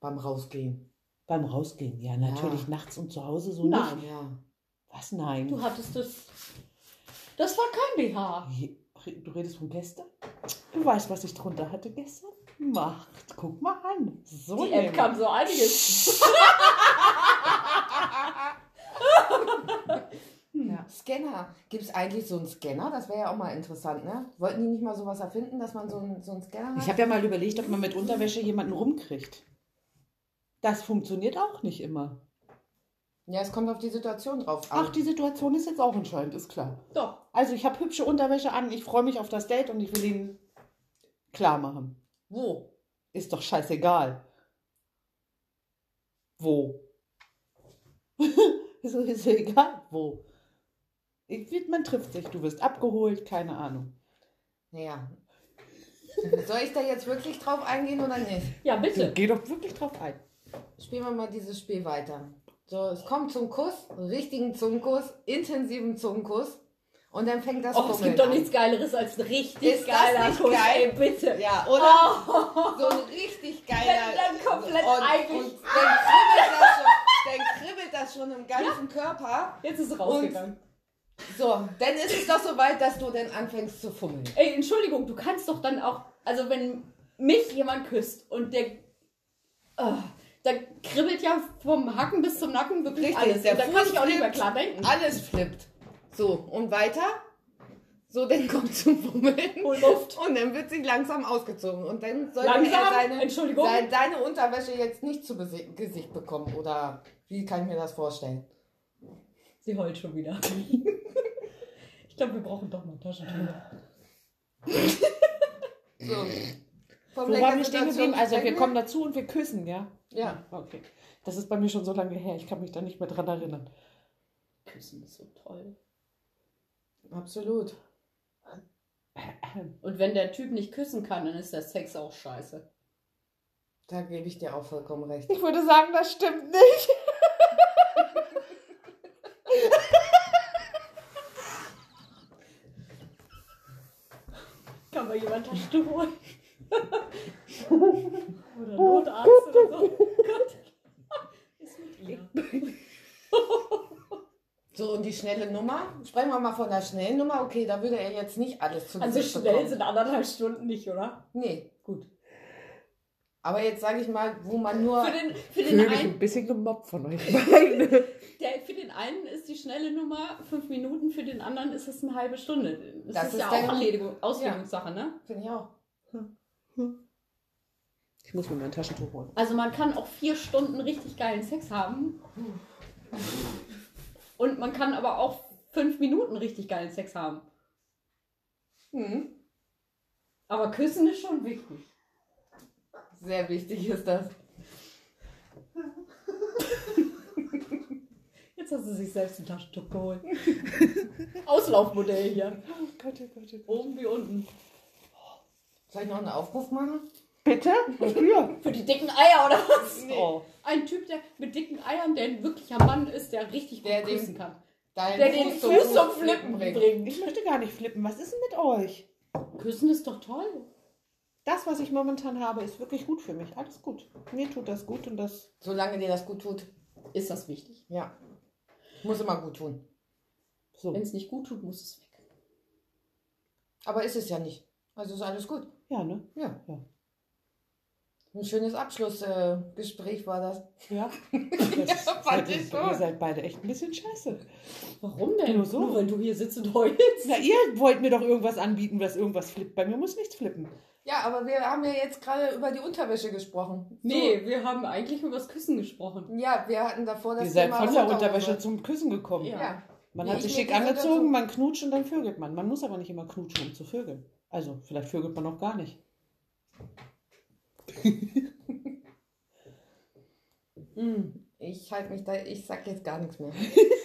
Beim Rausgehen. Beim Rausgehen, ja, natürlich Ja. nachts und zu Hause so Nein. nicht. Ja. Was? Nein. Du hattest das. Das war kein BH. Du redest von gestern? Du weißt, was ich drunter hatte gestern? Macht. Guck mal an. So Die App kann so einiges. ja. Scanner. Gibt es eigentlich so einen Scanner? Das wäre ja auch mal interessant, ne? Wollten die nicht mal sowas erfinden, dass man so einen, so einen Scanner hat? Ich habe ja mal überlegt, ob man mit Unterwäsche jemanden rumkriegt. Das funktioniert auch nicht immer. ja, es kommt auf die Situation drauf an. Ach, die Situation ist jetzt auch entscheidend, ist klar. Doch. Also ich habe hübsche Unterwäsche an, ich freue mich auf das Date und ich will ihn klar machen. Wo? Ist doch scheißegal. Wo? ist, ist egal, wo. Ich, man trifft sich, du wirst abgeholt, keine Ahnung. Naja. Soll ich da jetzt wirklich drauf eingehen oder nicht? Ja, bitte. Geh doch wirklich drauf ein. Spielen wir mal dieses Spiel weiter. So, es kommt zum Kuss, richtigen Zungenkuss, intensiven Zungenkuss. Und dann fängt das Oh, es Fummeln gibt doch nichts Geileres als ein richtig Ist das geiler nicht Kuss. geil? Ey, bitte. Ja, oder? Oh. So ein richtig geiler. Wenn dann komplett und, eigentlich- Und dann kribbelt, das schon, dann kribbelt das schon im ganzen Körper. Jetzt ist es rausgegangen. So, dann ist es doch so weit, dass du dann anfängst zu fummeln. Ey, Entschuldigung, du kannst doch dann auch, also wenn mich jemand küsst und der, oh, da kribbelt ja vom Hacken bis zum Nacken wirklich Richtig, alles. der Und da kann ich auch nicht mehr klar denken. Alles flippt. So, und weiter. So, dann kommt zum Fummeln. Hol Luft. Und dann wird sie langsam ausgezogen. Und dann sollte Langsam? er seine, Entschuldigung? seine, deine Unterwäsche jetzt nicht zu Gesicht bekommen. Oder wie kann ich mir das vorstellen? Sie heult schon wieder. ich glaube, wir brauchen doch mal Taschentücher. So. Wo waren wir stehen geblieben? Also wir kommen dazu und wir küssen, ja? Ja. Okay. Das ist bei mir schon so lange her, ich kann mich da nicht mehr dran erinnern. Küssen ist so toll. Absolut. Und wenn der Typ nicht küssen kann, dann ist der Sex auch scheiße. Da gebe ich dir auch vollkommen recht. Ich würde sagen, das stimmt nicht. Mal jemand Taschentuch holen? oder Notarzt oder so. Gott. Ist mit ihr. So, und die schnelle Nummer? Sprechen wir mal von der schnellen Nummer. Okay, da würde er jetzt nicht alles zu Also Gesicht schnell bekommen. sind anderthalb Stunden nicht, oder? Nee. Gut. Aber jetzt sage ich mal, wo man nur. Für den, für Ich den, einen, ein bisschen gemobbt von euch beiden. der, für den einen ist die schnelle Nummer fünf Minuten, für den anderen ist es eine halbe Stunde. Das, Das ist, ist ja auch Erledigung, Auslegungssache, ne? Finde ich auch. Ich muss mir mein Taschentuch holen. Also man kann auch vier Stunden richtig geilen Sex haben. Und man kann aber auch fünf Minuten richtig geilen Sex haben. Hm. Aber küssen ist schon wichtig. Sehr wichtig ist das. Jetzt hast du sich selbst ein Taschentuch geholt. Auslaufmodell hier. Oh Gott, oh Gott, oh Gott. Oben wie unten. Soll ich noch einen Aufruf machen? Bitte? Wofür? Für die dicken Eier oder was? Oh. Ein Typ, der mit dicken Eiern, der ein wirklicher Mann ist, der richtig gut Der den- küssen kann. Dein Der den Fuß zum Flippen bringt. Ich möchte gar nicht flippen. Was ist denn mit euch? Küssen ist doch toll. Das, was ich momentan habe, ist wirklich gut für mich. Alles gut. Mir tut das gut und das. Solange dir das gut tut. Ist das wichtig? Ja. Muss immer gut tun. So. Wenn es nicht gut tut, muss es weg. Aber ist es ja nicht. Also ist alles gut. Ja, ne? Ja. Ja. Ein schönes Abschlussgespräch äh, war das. Ja. Das fand seid, ich schon. ihr seid beide echt ein bisschen scheiße. Warum denn? Nur so. Nur weil du hier sitzt und heulst. Na, ihr wollt mir doch irgendwas anbieten, was irgendwas flippt. Bei mir muss nichts flippen. Ja, aber wir haben ja jetzt gerade über die Unterwäsche gesprochen. So. Nee, wir haben eigentlich über das Küssen gesprochen. Ja, wir hatten davor das ihr seid Thema von der. Unterwäsche zum Küssen gekommen. Ja. Ja. Man Nee, hat ich sich schick angezogen, man knutscht und dann vögelt man. Man muss aber nicht immer knutschen, um zu vögeln. Also, vielleicht vögelt man auch gar nicht. Mm. Ich halte mich da, ich sag jetzt gar nichts mehr.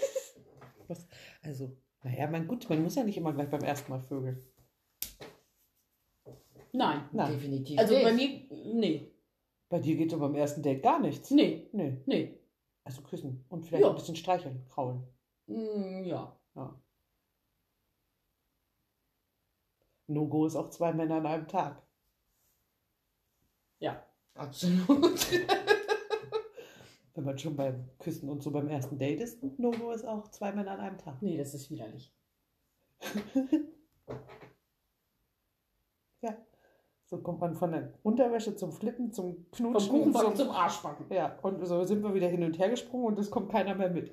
Was? Also, naja, mein gut, man muss ja nicht immer gleich beim ersten Mal vögeln. Nein. Nein. Definitiv. Also nicht. bei mir, nee. Bei dir geht doch beim ersten Date gar nichts. Nee. Nee. Nee. Also küssen. Und vielleicht Ja. ein bisschen streicheln, kraulen. Mm, ja. No-Go ist auch zwei Männer an einem Tag. Absolut. Wenn man schon beim Küssen und so beim ersten Date ist, No-Go ist auch zwei Männer an einem Tag. Nee, das ist widerlich. So kommt man von der Unterwäsche zum Flippen, zum Vom Knutschen. Kuchenbacken zum, zum Arschbacken. ja, und so sind wir wieder hin und her gesprungen und es kommt keiner mehr mit.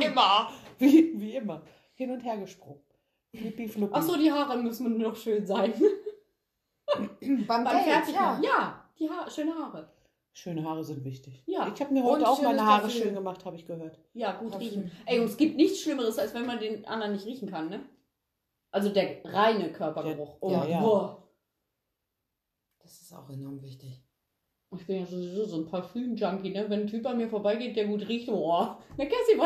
Immer. Wie, wie immer. Hin und her gesprungen. Flippi, fluppi. Ach so, die Haare müssen noch schön sein. Beim Fertigmachen. ja. Ja, die ha schöne Haare. Schöne Haare sind wichtig. Ja. Ich habe mir Und heute auch meine Haare Parfüm. schön gemacht, habe ich gehört. Ja, gut riechen. Ey, und es gibt nichts Schlimmeres, als wenn man den anderen nicht riechen kann, ne? Also der reine Körpergeruch. Oh, Ja, ja. boah. Das ist auch enorm wichtig. Ich bin ja sowieso so ein Parfüm-Junkie, ne? Wenn ein Typ an mir vorbeigeht, der gut riecht, oh, ne, Cassie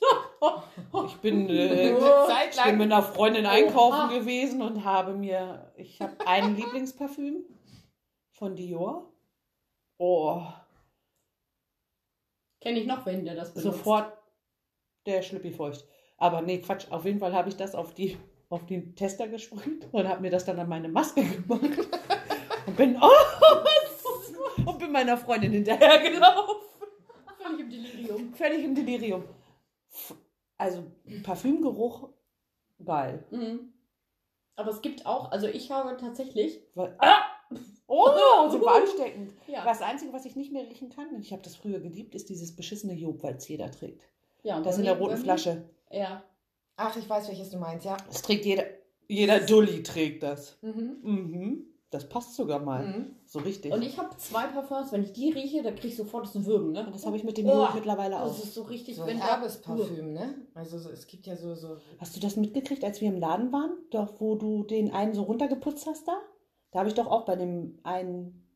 doch. Ich bin, äh, Zeit ich bin mit einer Freundin einkaufen Oha. gewesen und habe mir, ich habe ein Lieblingsparfüm von Dior. Oh, Kenne ich noch wen, der das benutzt. sofort der Schlüppi feucht. Aber nee, Quatsch, auf jeden Fall habe ich das auf die auf den Tester gesprüht und habe mir das dann an meine Maske gemacht. Und bin, oh, und bin meiner Freundin hinterhergelaufen. Völlig im Delirium. Völlig im Delirium. Also Parfümgeruch, geil. Mhm. Aber es gibt auch, also ich habe tatsächlich, Weil- Ah! Oh, super ansteckend. ja, Das Einzige, was ich nicht mehr riechen kann, und ich habe das früher geliebt, ist dieses beschissene Job, weil es jeder trägt. ja Das in der roten Flasche. Ja. Ach, ich weiß, welches du meinst, ja. Das trägt jeder. Jeder Dulli trägt das. Mhm. Mhm. Das passt sogar mal. Mhm. So richtig. Und ich habe zwei Parfums, wenn ich die rieche, dann kriege ich sofort das Würgen, ne? Und das habe ich mit dem Oh, mittlerweile Das auch. ist so richtig, So ein da- herbes Parfüm, ne? Also so, es gibt ja so, so. Hast du das mitgekriegt, als wir im Laden waren? Doch, wo du den einen so runtergeputzt hast da? Da habe ich doch auch bei dem einen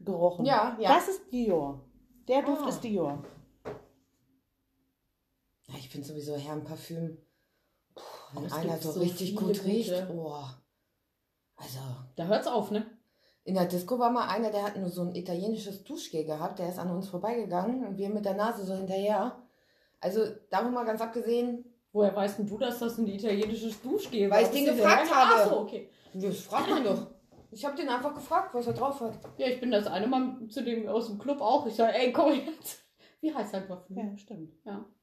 gerochen. Ja, ja. Das ist Dior. Der Duft Ah. ist Dior. Ja, ich finde sowieso Herrenparfüm. Wenn es einer so so richtig gut riecht. gute. Oh. Also, Da hört's auf, ne? in der Disco war mal einer, der hat nur so ein italienisches Duschgel gehabt. Der ist an uns vorbeigegangen und wir mit der Nase so hinterher. Also, davon mal ganz abgesehen, Woher weißt denn du, dass das ein italienisches Duschgel war? Weil ich den gefragt habe. Ach so, okay. das fragt man doch. Ich habe den einfach gefragt, was er drauf hat. Ja, ich bin das eine Mal zu dem aus dem Club auch. Ich sage, ey, komm jetzt. Wie heißt dein Parfüm? Ja, stimmt.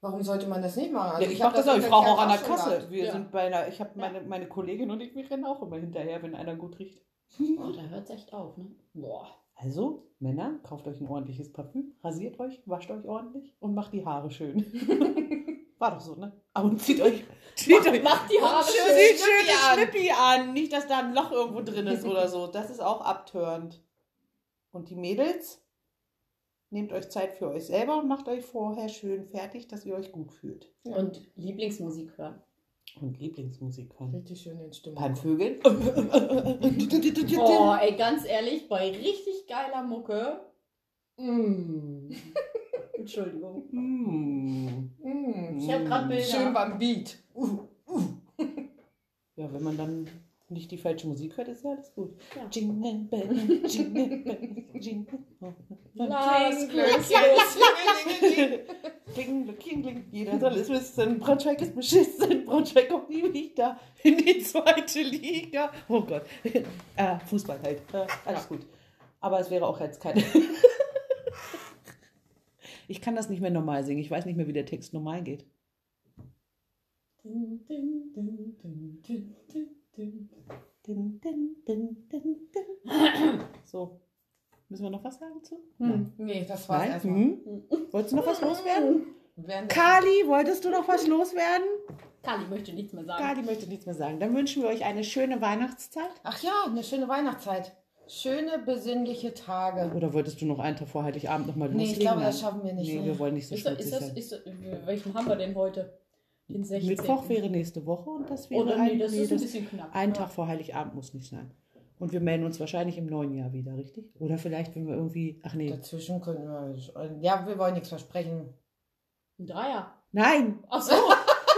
Warum sollte man das nicht machen? ja, ich hab mache das auch. Ich auch an der Kasse. gehabt. Wir Ja. sind bei einer, ich habe meine, meine Kollegin und ich, wir rennen auch immer hinterher, wenn einer gut riecht. Oh, da hört's echt auf, ne? Boah. Also, Männer, kauft euch ein ordentliches Parfüm, rasiert euch, wascht euch ordentlich und macht die Haare schön. War doch so, ne? Aber und zieht euch, zieht euch, Macht die Haare schön, schön. zieht Schnippi schön an. Schnippi an. Nicht, dass da ein Loch irgendwo drin ist oder so. Das ist auch abtörend. Und die Mädels, nehmt euch Zeit für euch selber und macht euch vorher schön fertig, dass ihr euch gut fühlt. Und Lieblingsmusik hören. Und Lieblingsmusik hören. Richtig schön in Stimmung. Beim Vögeln. Oh, ey, ganz ehrlich, bei richtig geiler Mucke. Mm. Entschuldigung. Mm. Mm. Ich habe gerade Bilder. Schön beim Beat. Ja, wenn man dann nicht die falsche Musik hört, ist ja alles gut. Ja. Jingle bell, jingle bell, jingle Last Kling, jeder soll es wissen. Braunschweig ist beschissen. Braunschweig kommt nie wieder in die zweite Liga. Oh Gott. Äh, Fußball halt. Äh, alles gut. Aber es wäre auch jetzt keine. ich kann das nicht mehr normal singen. Ich weiß nicht mehr, wie der Text normal geht. Din, din, din, din, din. So. Müssen wir noch was sagen zu? Hm. Nee, das war's Nein? erstmal. Hm? Wolltest du noch was loswerden? Der- Kali, wolltest du noch was loswerden? Kali möchte nichts mehr sagen. Kali möchte nichts mehr sagen. Dann wünschen wir euch eine schöne Weihnachtszeit. Ach ja, eine schöne Weihnachtszeit. Schöne, besinnliche Tage. Oder wolltest du noch einen Tag vor Heiligabend noch mal Nee, loslegen? ich glaube, das schaffen wir nicht. Nee, ne? wir wollen nicht so Ist, ist das, ist welchen haben wir denn heute? Den 16. Mittwoch wäre nächste Woche und das wäre Oder ein, nee, das nee, ist ein bisschen knapp. ein Ja. Tag vor Heiligabend muss nicht sein. Und wir melden uns wahrscheinlich im neuen Jahr wieder, richtig? Oder vielleicht, wenn wir irgendwie. Ach nee. Dazwischen könnten wir. Ja, wir wollen nichts versprechen. Ein Dreier. Nein! Ach so.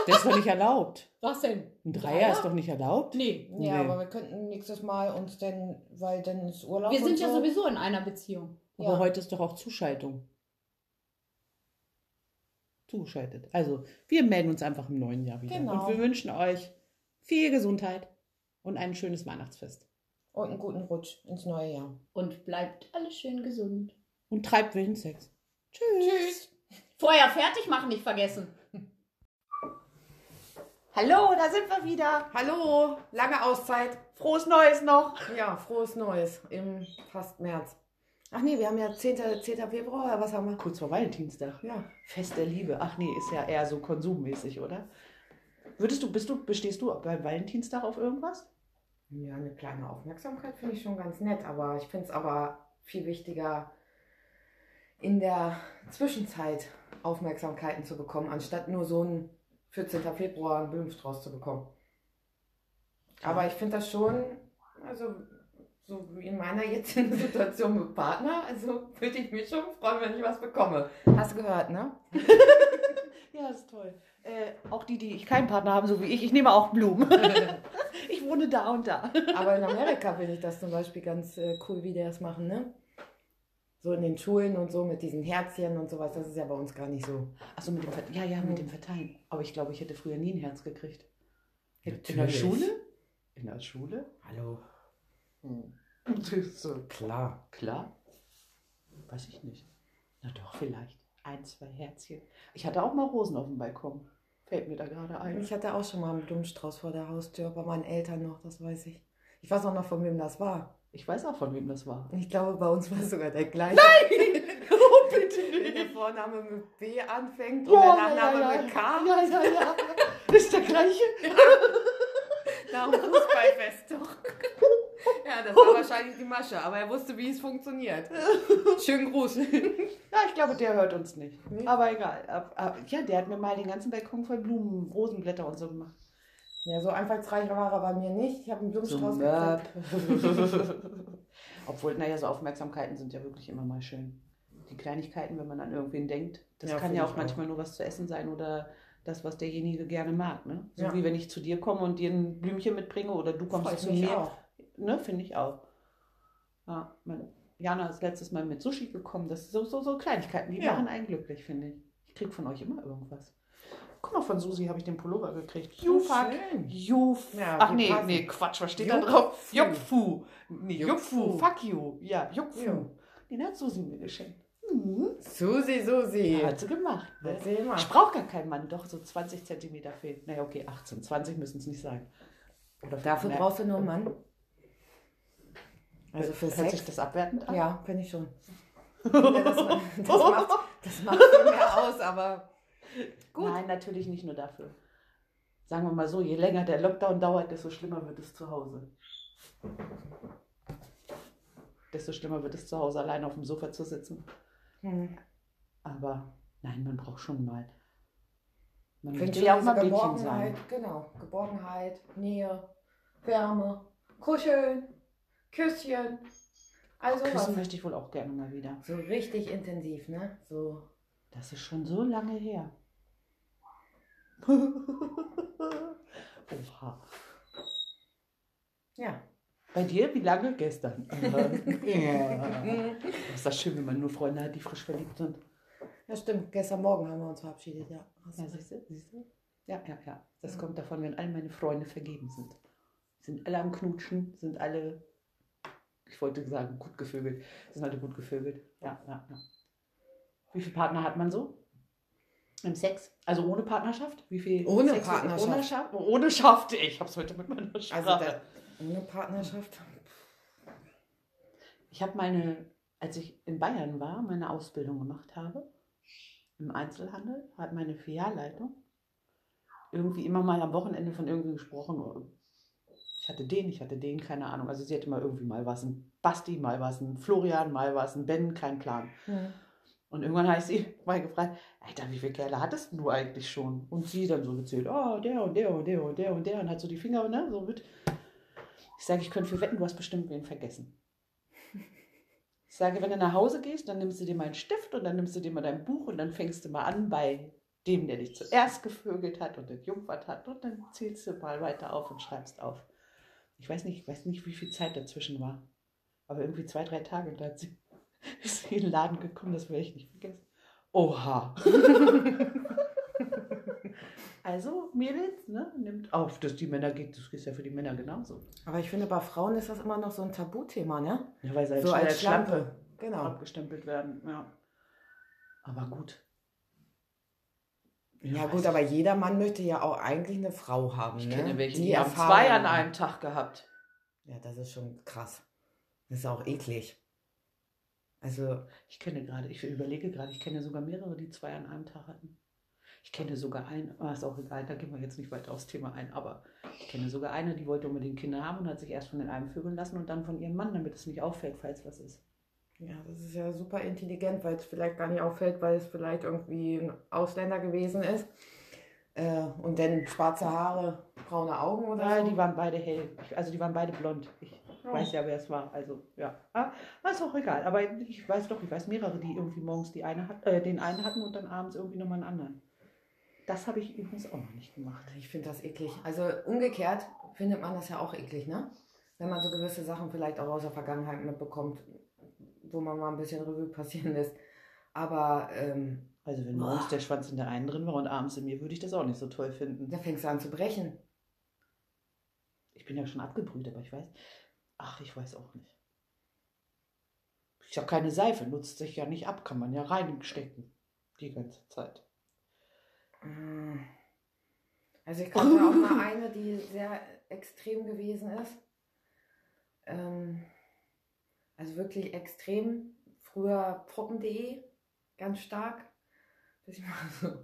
Das ist doch nicht erlaubt. Was denn? Ein Dreier ist doch nicht erlaubt. Nee. Ja, Nee. aber wir könnten nächstes Mal uns denn, weil dann ist Urlaub. Wir und sind ja so. sowieso in einer Beziehung. Aber Ja. heute ist doch auch Zuschaltung. Zugeschaltet. Also, wir melden uns einfach im neuen Jahr wieder. Genau. Und wir wünschen euch viel Gesundheit und ein schönes Weihnachtsfest. Und einen guten Rutsch ins neue Jahr. Und bleibt alle schön gesund. Und treibt wilden Sex. Tschüss. Tschüss. Vorher fertig machen nicht vergessen. Hallo, da sind wir wieder. Hallo, lange Auszeit. Frohes Neues noch. Ja, frohes Neues im fast März. Ach nee, wir haben ja 10. 10. Februar, was haben wir? Kurz vor Valentinstag. Ja. Fest der Liebe. Ach nee, ist ja eher so konsummäßig, oder? Würdest du, bist du, bestehst du beim Valentinstag auf irgendwas? Ja, eine kleine Aufmerksamkeit finde ich schon ganz nett, aber ich finde es aber viel wichtiger, in der Zwischenzeit Aufmerksamkeiten zu bekommen, anstatt nur so ein 14. Februar einen Blumenstrauß zu bekommen. Aber ich finde das schon, also so wie in meiner jetzigen Situation mit Partner, also würde ich mich schon freuen, wenn ich was bekomme. Hast du gehört, ne? Ja, ist toll. Äh, auch die, die ich keinen Partner haben, so wie ich, ich nehme auch Blumen. ich wohne da und da. Aber in Amerika finde ich das zum Beispiel ganz äh, cool, wie die das machen, ne? So in den Schulen und so mit diesen Herzchen und sowas, das ist ja bei uns gar nicht so. Achso, mit dem Verteilen. Ja, ja, mit dem Verteilen. Aber ich glaube, ich hätte früher nie ein Herz gekriegt. In der Natürlich. Schule? In der Schule? Hallo. So Klar. klar. Weiß ich nicht. Na doch, vielleicht. Ein, zwei Herzchen. Ich hatte auch mal Rosen auf dem Balkon. Fällt mir da gerade ein. Ich hatte auch schon mal einen Blumenstrauß vor der Haustür, bei meinen Eltern noch, das weiß ich. Ich weiß auch noch, von wem das war. Ich weiß auch, von wem das war. Ich glaube, bei uns war es sogar der gleiche. oh, bitte Wenn der Vorname mit B anfängt und Boah, der Nachname ja, ja, mit ja. K. Ja, ja, ja. Das ist der gleiche. Nach dem Fußballfest doch. Ja, das war wahrscheinlich die Masche, aber er wusste, wie es funktioniert. Schönen Gruß. Ja, ich glaube, der hört uns nicht. Nee. Aber egal. Ab, ab, ja, der hat mir mal den ganzen Balkon voll Blumen, Rosenblätter und so gemacht. Ja, so einfallsreich war er bei mir nicht. Ich habe einen Blumenstrauß So gekriegt. Obwohl, naja, so Aufmerksamkeiten sind ja wirklich immer mal schön. Die Kleinigkeiten, wenn man an irgendwen denkt, das Ja, kann ja auch auch. manchmal nur was zu essen sein oder das, was derjenige gerne mag. Ne? So Ja. wie wenn ich zu dir komme und dir ein Blümchen mitbringe oder du kommst Freut zu mir. auch. Ne, finde ich auch. Ja, meine, Jana ist letztes Mal mit Sushi gekommen. Das sind so, so, so Kleinigkeiten, die Ja. machen einen glücklich, finde ich. Ich kriege von euch immer irgendwas. Guck mal, von Susi habe ich den Pullover gekriegt. Jufak. Juf. Ja, Ach nee, passen. nee, Quatsch, was steht da Jupfu. drauf? Jupfu. Nee, Jupfu. Fuck you. Ja, Jupfu. Ja. Den hat Susi mir geschenkt. Mhm. Susi, Susi. Hat sie gemacht. Ne? Ich brauche gar keinen Mann, doch so 20 Zentimeter fehlen. Naja, okay, 18, 20 müssen es nicht sein. Dafür mehr. brauchst du nur einen Mann. Also für Hört Sex. sich das abwertend an? Ja, finde ich schon. Ja, das, das, macht, das macht viel mehr aus, aber gut. Nein, natürlich nicht nur dafür. Sagen wir mal so, je länger der Lockdown dauert, desto schlimmer wird es zu Hause. Desto schlimmer wird es zu Hause, allein auf dem Sofa zu sitzen. Hm. Aber nein, man braucht schon mal. Man Ich möchte ja auch mal Mädchen sein. Geborgenheit, genau. Geborgenheit, Nähe, Wärme, Kuscheln, Küsschen. Also Küssen was. möchte ich wohl auch gerne mal wieder. So richtig intensiv, ne? So. Das ist schon so lange her. Oha. Ja. Bei dir, wie lange? Gestern. ja. Ist das schön, wenn man nur Freunde hat, die frisch verliebt sind. Ja, stimmt. Gestern Morgen haben wir uns verabschiedet, ja. Hast Ja, siehst du? Siehst du? Ja, ja, ja. Das Ja. kommt davon, wenn all meine Freunde vergeben sind. Sind alle am Knutschen, sind alle, ich wollte sagen, gut gevögelt. Sind alle gut gevögelt. Ja, ja, ja. Wie viele Partner hat man so? Im Sex? Also ohne Partnerschaft? Wie viel Ohne Sex- Partnerschaft. Ohne Schaft? Ohne Schaft. Ich hab's heute mit meiner Sprache. Also da, ohne Partnerschaft. Ich habe meine, als ich in Bayern war, meine Ausbildung gemacht habe, im Einzelhandel, hat meine Filialleitung irgendwie immer mal am Wochenende von irgendwie gesprochen. Ich hatte den, ich hatte den, keine Ahnung. Also sie hat immer irgendwie mal was ein Basti, mal was ein Florian, mal was ein Ben, kein Plan. Hm. Und irgendwann habe ich sie mal gefragt, Alter, wie viele Kerle hattest du eigentlich schon? Und sie dann so gezählt, oh, der und der und der und der und der und hat so die Finger, ne, so mit. Ich sage, ich könnte für wetten, du hast bestimmt wen vergessen. Ich sage, wenn du nach Hause gehst, dann nimmst du dir mal einen Stift und dann nimmst du dir mal dein Buch und dann fängst du mal an bei dem, der dich zuerst gevögelt hat und entjungfert hat und dann zählst du mal weiter auf und schreibst auf. Ich weiß nicht, ich weiß nicht, wie viel Zeit dazwischen war. Aber irgendwie zwei, drei Tage. Da hat sie, ist sie in den Laden gekommen, das werde ich nicht vergessen. Oha. also, Mädels, ne, nimmt auf, dass die Männer geht. Das ist ja für die Männer genauso. Aber ich finde, bei Frauen ist das immer noch so ein Tabuthema, ne? Ja, weil sie halt So als Schlampe. Genau. abgestempelt werden. Ja. Aber gut. Ja gut, ich. aber jeder Mann möchte ja auch eigentlich eine Frau haben, Ich ne? kenne welche, die, die haben zwei an einem Tag gehabt. Ja, das ist schon krass. Das ist auch eklig. Also, Ich kenne gerade, ich überlege gerade, ich kenne sogar mehrere, die zwei an einem Tag hatten. Ich kenne sogar einen, ah, ist auch egal, da gehen wir jetzt nicht weiter aufs Thema ein, aber ich kenne sogar eine, die wollte unbedingt Kinder haben und hat sich erst von den einen vögeln lassen und dann von ihrem Mann, damit es nicht auffällt, falls was ist. Ja, das ist ja super intelligent, weil es vielleicht gar nicht auffällt, weil es vielleicht irgendwie ein Ausländer gewesen ist. Äh, und dann schwarze Haare, braune Augen oder Ja, so. die waren beide hell, also die waren beide blond. Ich Oh. weiß ja, wer es war, also ja. Ah, ist auch egal, aber ich weiß doch, ich weiß mehrere, die irgendwie morgens die eine hat, äh, den einen hatten und dann abends irgendwie nochmal einen anderen. Das habe ich übrigens auch noch nicht gemacht. Ich finde das eklig. Also umgekehrt findet man das ja auch eklig, ne? Wenn man so gewisse Sachen vielleicht auch aus der Vergangenheit mitbekommt, wo man mal ein bisschen Revue passieren lässt. Aber ähm, Also wenn morgens der Schwanz in der einen drin war und abends in mir, würde ich das auch nicht so toll finden. da fängst du an zu brechen. Ich bin ja schon abgebrüht, aber ich weiß. Ach, ich weiß auch nicht. Ich habe keine Seife, nutzt sich ja nicht ab, kann man ja reinstecken. Die ganze Zeit. Mm. Also ich kannte auch mal eine, die sehr extrem gewesen ist. Ähm, also wirklich extrem. Früher Puppen.de, ganz stark. Dass ich mal so,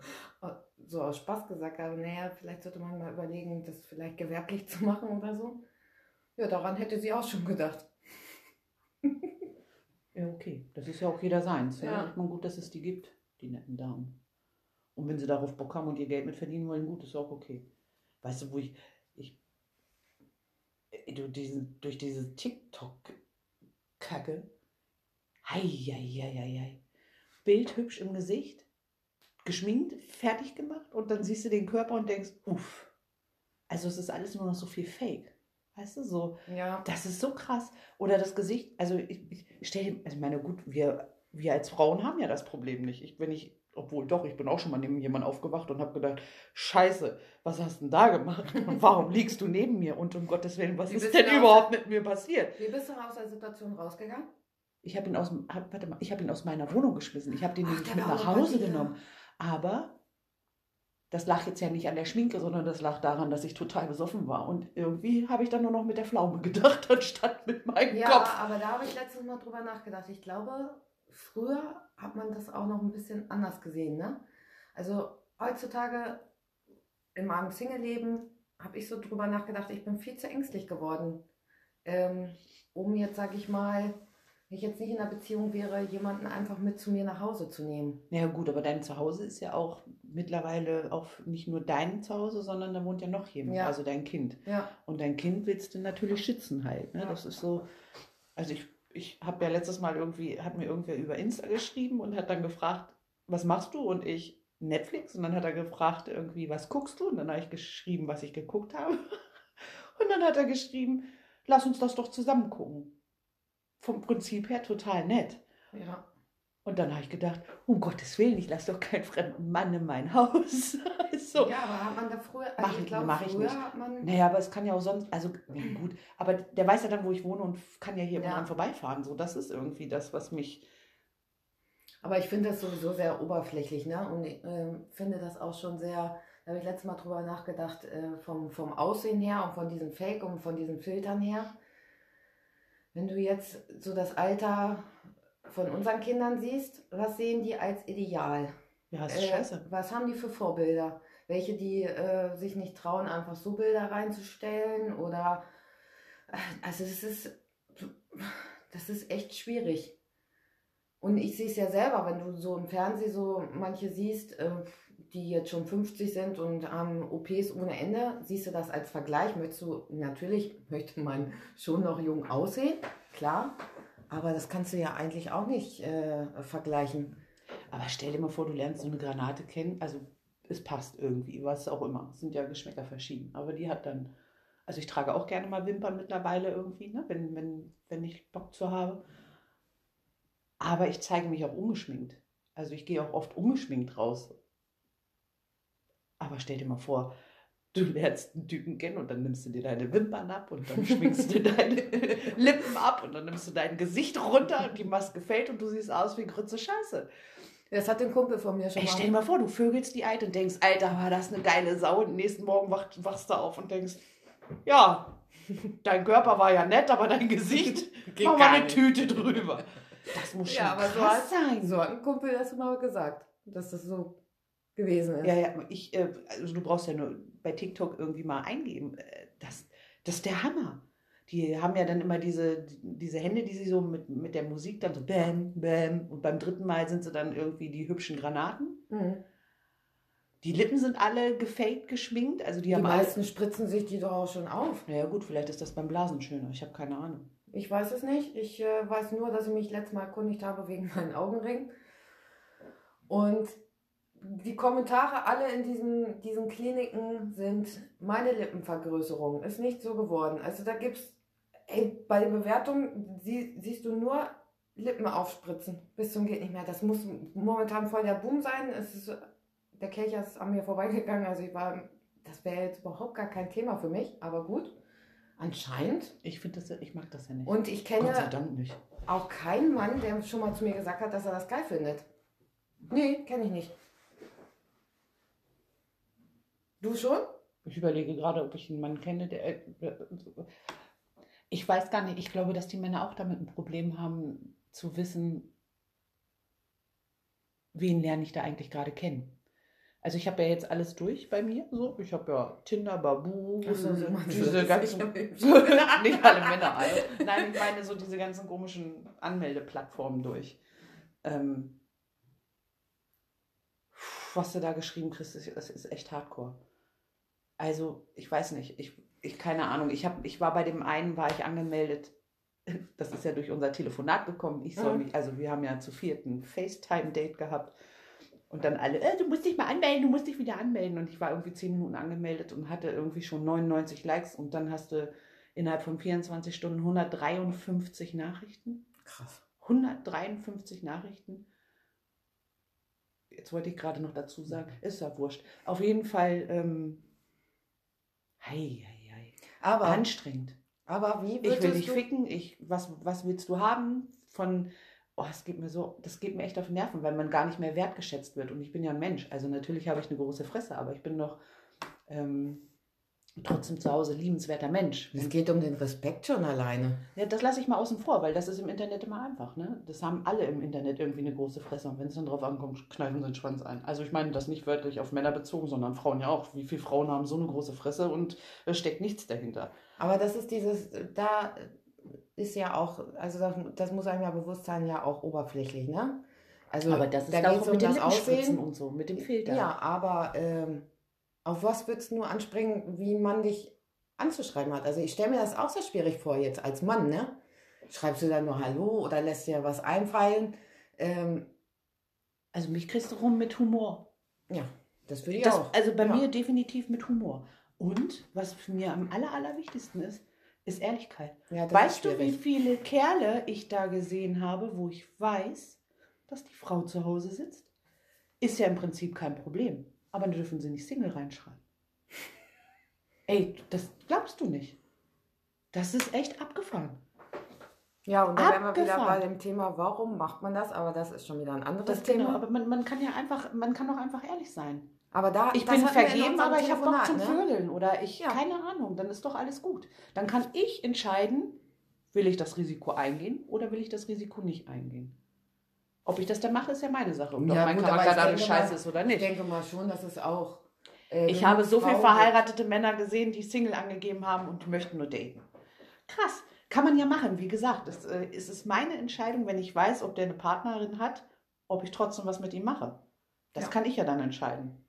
so aus Spaß gesagt habe, naja, vielleicht sollte man mal überlegen, das vielleicht gewerblich zu machen oder so. Ja, daran hätte sie auch schon gedacht. Ja, okay. Das ist ja auch jeder seins. Ja. Ja. Ich meine, gut, dass es die gibt, die netten Damen. Und wenn sie darauf Bock haben und ihr Geld mit verdienen wollen, gut, ist auch okay. Weißt du, wo ich. ich durch, diesen, durch diese TikTok-Kacke. Heieieiei. Bild hübsch im Gesicht, geschminkt, fertig gemacht und dann siehst du den Körper und denkst, uff. Also es ist alles nur noch so viel Fake. Weißt du, so. Ja. Das ist so krass. Oder das Gesicht, also ich, ich stelle, also ich meine, gut, wir, wir als Frauen haben ja das Problem nicht. Ich, wenn ich, obwohl doch, ich bin auch schon mal neben jemandem aufgewacht und habe gedacht, scheiße, was hast du denn da gemacht? Und warum liegst du neben mir? Und um Gottes Willen, was Wie ist denn überhaupt mit mir passiert? Wie bist du aus der Situation rausgegangen? Ich habe ihn, aus, hab, warte mal, ich hab ihn aus meiner Wohnung geschmissen. Ich habe den Ach, nämlich mit nach Hause genommen. Aber das lag jetzt ja nicht an der Schminke, sondern das lag daran, dass ich total besoffen war. Und irgendwie habe ich dann nur noch mit der Pflaume gedacht, anstatt mit meinem Ja, Kopf. aber da habe ich letztens mal drüber nachgedacht. Ich glaube, früher hat man das auch noch ein bisschen anders gesehen, ne? Also heutzutage in meinem Single-Leben habe ich so drüber nachgedacht, ich bin viel zu ängstlich geworden, ähm, um jetzt, sag ich mal, wenn ich jetzt nicht in einer Beziehung wäre, jemanden einfach mit zu mir nach Hause zu nehmen. Ja gut, aber dein Zuhause ist ja auch mittlerweile auch nicht nur dein Zuhause, sondern da wohnt ja noch jemand, Ja. also dein Kind. Ja, Und dein Kind willst du natürlich schützen halt. Ne? Ja. Das ist so, also ich, ich habe ja letztes Mal irgendwie, hat mir irgendwer über Insta geschrieben und hat dann gefragt, was machst du? Und ich, Netflix. Und dann hat er gefragt, irgendwie, was guckst du? Und dann habe ich geschrieben, was ich geguckt habe. Und dann hat er geschrieben, lass uns das doch zusammen gucken. Vom Prinzip her total nett. ja. Und dann habe ich gedacht, um Gottes Willen, ich lasse doch keinen fremden Mann in mein Haus. so. Ja, aber hat man da früher, also Mach ich glaube, mach ich früher nicht. man. Naja, aber es kann ja auch sonst, also ja, gut, aber der weiß ja dann, wo ich wohne und kann ja hier Ja. dran vorbeifahren. So, das ist irgendwie das, was mich. Aber ich finde das sowieso sehr oberflächlich, ne? Und ich ähm, finde das auch schon sehr, da habe ich letztes Mal drüber nachgedacht, äh, vom, vom Aussehen her und von diesen Fake und von diesen Filtern her. Wenn du jetzt so das Alter von unseren Kindern siehst, was sehen die als Ideal? Ja, das ist Äh, scheiße. Was haben die für Vorbilder? Welche, die äh, sich nicht trauen, einfach so Bilder reinzustellen oder äh, also das ist das ist echt schwierig. Und ich sehe es ja selber, wenn du so im Fernsehen so manche siehst, äh, die jetzt schon 50 sind und haben OPs ohne Ende, siehst du das als Vergleich? Möchtest du, natürlich möchte man schon noch jung aussehen, klar, aber das kannst du ja eigentlich auch nicht äh, vergleichen. Aber stell dir mal vor, du lernst so eine Granate kennen, also es passt irgendwie, was auch immer. Es sind ja Geschmäcker verschieden. Aber die hat dann, also ich trage auch gerne mal Wimpern mittlerweile irgendwie, ne, wenn, wenn, wenn ich Bock zu habe. Aber ich zeige mich auch ungeschminkt. Also ich gehe auch oft ungeschminkt raus. Aber stell dir mal vor, du lernst einen Typen kennen und dann nimmst du dir deine Wimpern ab und dann schminkst du deine Lippen ab und dann nimmst du dein Gesicht runter und die Maske fällt und du siehst aus wie Grütze Scheiße. Das hat ein Kumpel von mir schon Ey, stell dir mal vor, du vögelst die Eid und denkst, Alter, war das eine geile Sau und nächsten Morgen wach, wachst du auf und denkst, ja, dein Körper war ja nett, aber dein Gesicht Geht mach gar mal eine nicht. Tüte drüber. Das muss schon Ja, aber so hat, sein. so hat ein Kumpel das mal gesagt, dass das so gewesen ist. Ja, ja, ich, äh, also du brauchst ja nur bei TikTok irgendwie mal eingeben. Äh, Das, das ist der Hammer. Die haben ja dann immer diese, diese Hände, die sie so mit, mit der Musik dann so bam, bam. Und beim dritten Mal sind sie dann irgendwie die hübschen Granaten. Mhm. Die Lippen sind alle gefaked geschminkt. Also die, Die haben meisten spritzen sich die doch auch schon auf. Naja gut, vielleicht ist das beim Blasen schöner. Ich habe keine Ahnung. Ich weiß es nicht. Ich äh, weiß nur, dass ich mich letztes Mal erkundigt habe wegen meinen Augenringen. Und die Kommentare alle in diesen, diesen Kliniken sind meine Lippenvergrößerung. Ist nicht so geworden. Also da gibt's, ey, bei der Bewertung sie, siehst du nur Lippen aufspritzen. Bis zum geht nicht mehr. Das muss momentan voll der Boom sein. Es ist, der Kelcher ist an mir vorbeigegangen. Also ich war, das wäre jetzt überhaupt gar kein Thema für mich. Aber gut. Anscheinend. Ich finde das, ja- ich mag das ja nicht. Und ich Gott sei kenne Dank nicht. auch keinen Mann, der schon mal zu mir gesagt hat, dass er das geil findet. Nee, kenne ich nicht. Du schon? Ich überlege gerade, ob ich einen Mann kenne, der. äh, Ich weiß gar nicht. Ich glaube, dass die Männer auch damit ein Problem haben, zu wissen, wen lerne ich da eigentlich gerade kennen. Also ich habe ja jetzt alles durch bei mir. So, ich habe ja Tinder, Babu, so, so diese ganzen. Nicht alle Männer, alle. Nein, ich meine so diese ganzen komischen Anmeldeplattformen durch. Ähm, was du da geschrieben kriegst, das ist echt Hardcore. Also, ich weiß nicht, ich, ich keine Ahnung. Ich, hab, ich war bei dem einen, war ich angemeldet. Das ist ja durch unser Telefonat gekommen. Ich soll Mhm. mich, also wir haben ja zu vierten FaceTime-Date gehabt. Und dann alle, äh, du musst dich mal anmelden, du musst dich wieder anmelden. Und ich war irgendwie zehn Minuten angemeldet und hatte irgendwie schon 99 Likes. Und dann hast du innerhalb von 24 Stunden 153 Nachrichten. Krass. 153 Nachrichten. Jetzt wollte ich gerade noch dazu sagen, ist ja wurscht. Auf jeden Fall, ähm, hei, hei, hei. Aber, anstrengend. aber wie Ich will dich ficken, ich, was, was willst du haben? Von, oh, es geht mir so, das geht mir echt auf die Nerven, weil man gar nicht mehr wertgeschätzt wird. Und ich bin ja ein Mensch. Also natürlich habe ich eine große Fresse, aber ich bin doch ähm, trotzdem zu Hause liebenswerter Mensch. Es geht um den Respekt schon alleine. Ja, das lasse ich mal außen vor, weil das ist im Internet immer einfach. Ne? Das haben alle im Internet irgendwie eine große Fresse. Und wenn es dann drauf ankommt, kneifen sie den Schwanz ein. Also ich meine das nicht wörtlich auf Männer bezogen, sondern Frauen ja auch. Wie viele Frauen haben so eine große Fresse und es steckt nichts dahinter. Aber das ist dieses, da ist ja auch, also das, das muss einem ja bewusst sein, ja auch oberflächlich, ne? Also Aber das ist da auch um mit das Lippenspritzen Aussehen. und so, mit dem Filter. Ja, aber ähm, auf was würdest du nur anspringen, wie man dich anzuschreiben hat? Also ich stelle mir das auch sehr schwierig vor jetzt als Mann, ne? Schreibst du dann nur Hallo oder lässt dir was einfallen? Ähm, Also mich kriegst du rum mit Humor. ja, das würde ich Das, auch. also bei ja. mir definitiv mit Humor. Und was für mir am aller, allerwichtigsten ist, ist Ehrlichkeit. Ja, Weißt ist du, wie viele Kerle ich da gesehen habe, wo ich weiß, dass die Frau zu Hause sitzt? Ist ja im Prinzip kein Problem. Aber dann dürfen sie nicht Single reinschreiben. Ey, das glaubst du nicht. Das ist echt abgefahren. Ja, und da wären wir wieder bei dem Thema, warum macht man das? Aber das ist schon wieder ein anderes Das Thema. genau, aber man, man kann ja einfach, man kann doch einfach ehrlich sein. Aber da, Ich bin vergeben, aber ich habe Bock zum ne? Vögeln oder ich, Ja. keine Ahnung, dann ist doch alles gut. Dann kann ich entscheiden, will ich das Risiko eingehen oder will ich das Risiko nicht eingehen. Ob ich das dann mache, ist ja meine Sache. Ob Ja, mein gut, Charakter ich dann scheiße ist oder Ich nicht. denke mal schon, dass es auch. äh, Ich habe so viele verheiratete Männer gesehen, die Single angegeben haben und möchten nur daten. Krass. Kann man ja machen. Wie gesagt, es, äh, es ist meine Entscheidung, wenn ich weiß, ob der eine Partnerin hat, ob ich trotzdem was mit ihm mache. Das Ja. kann ich ja dann entscheiden.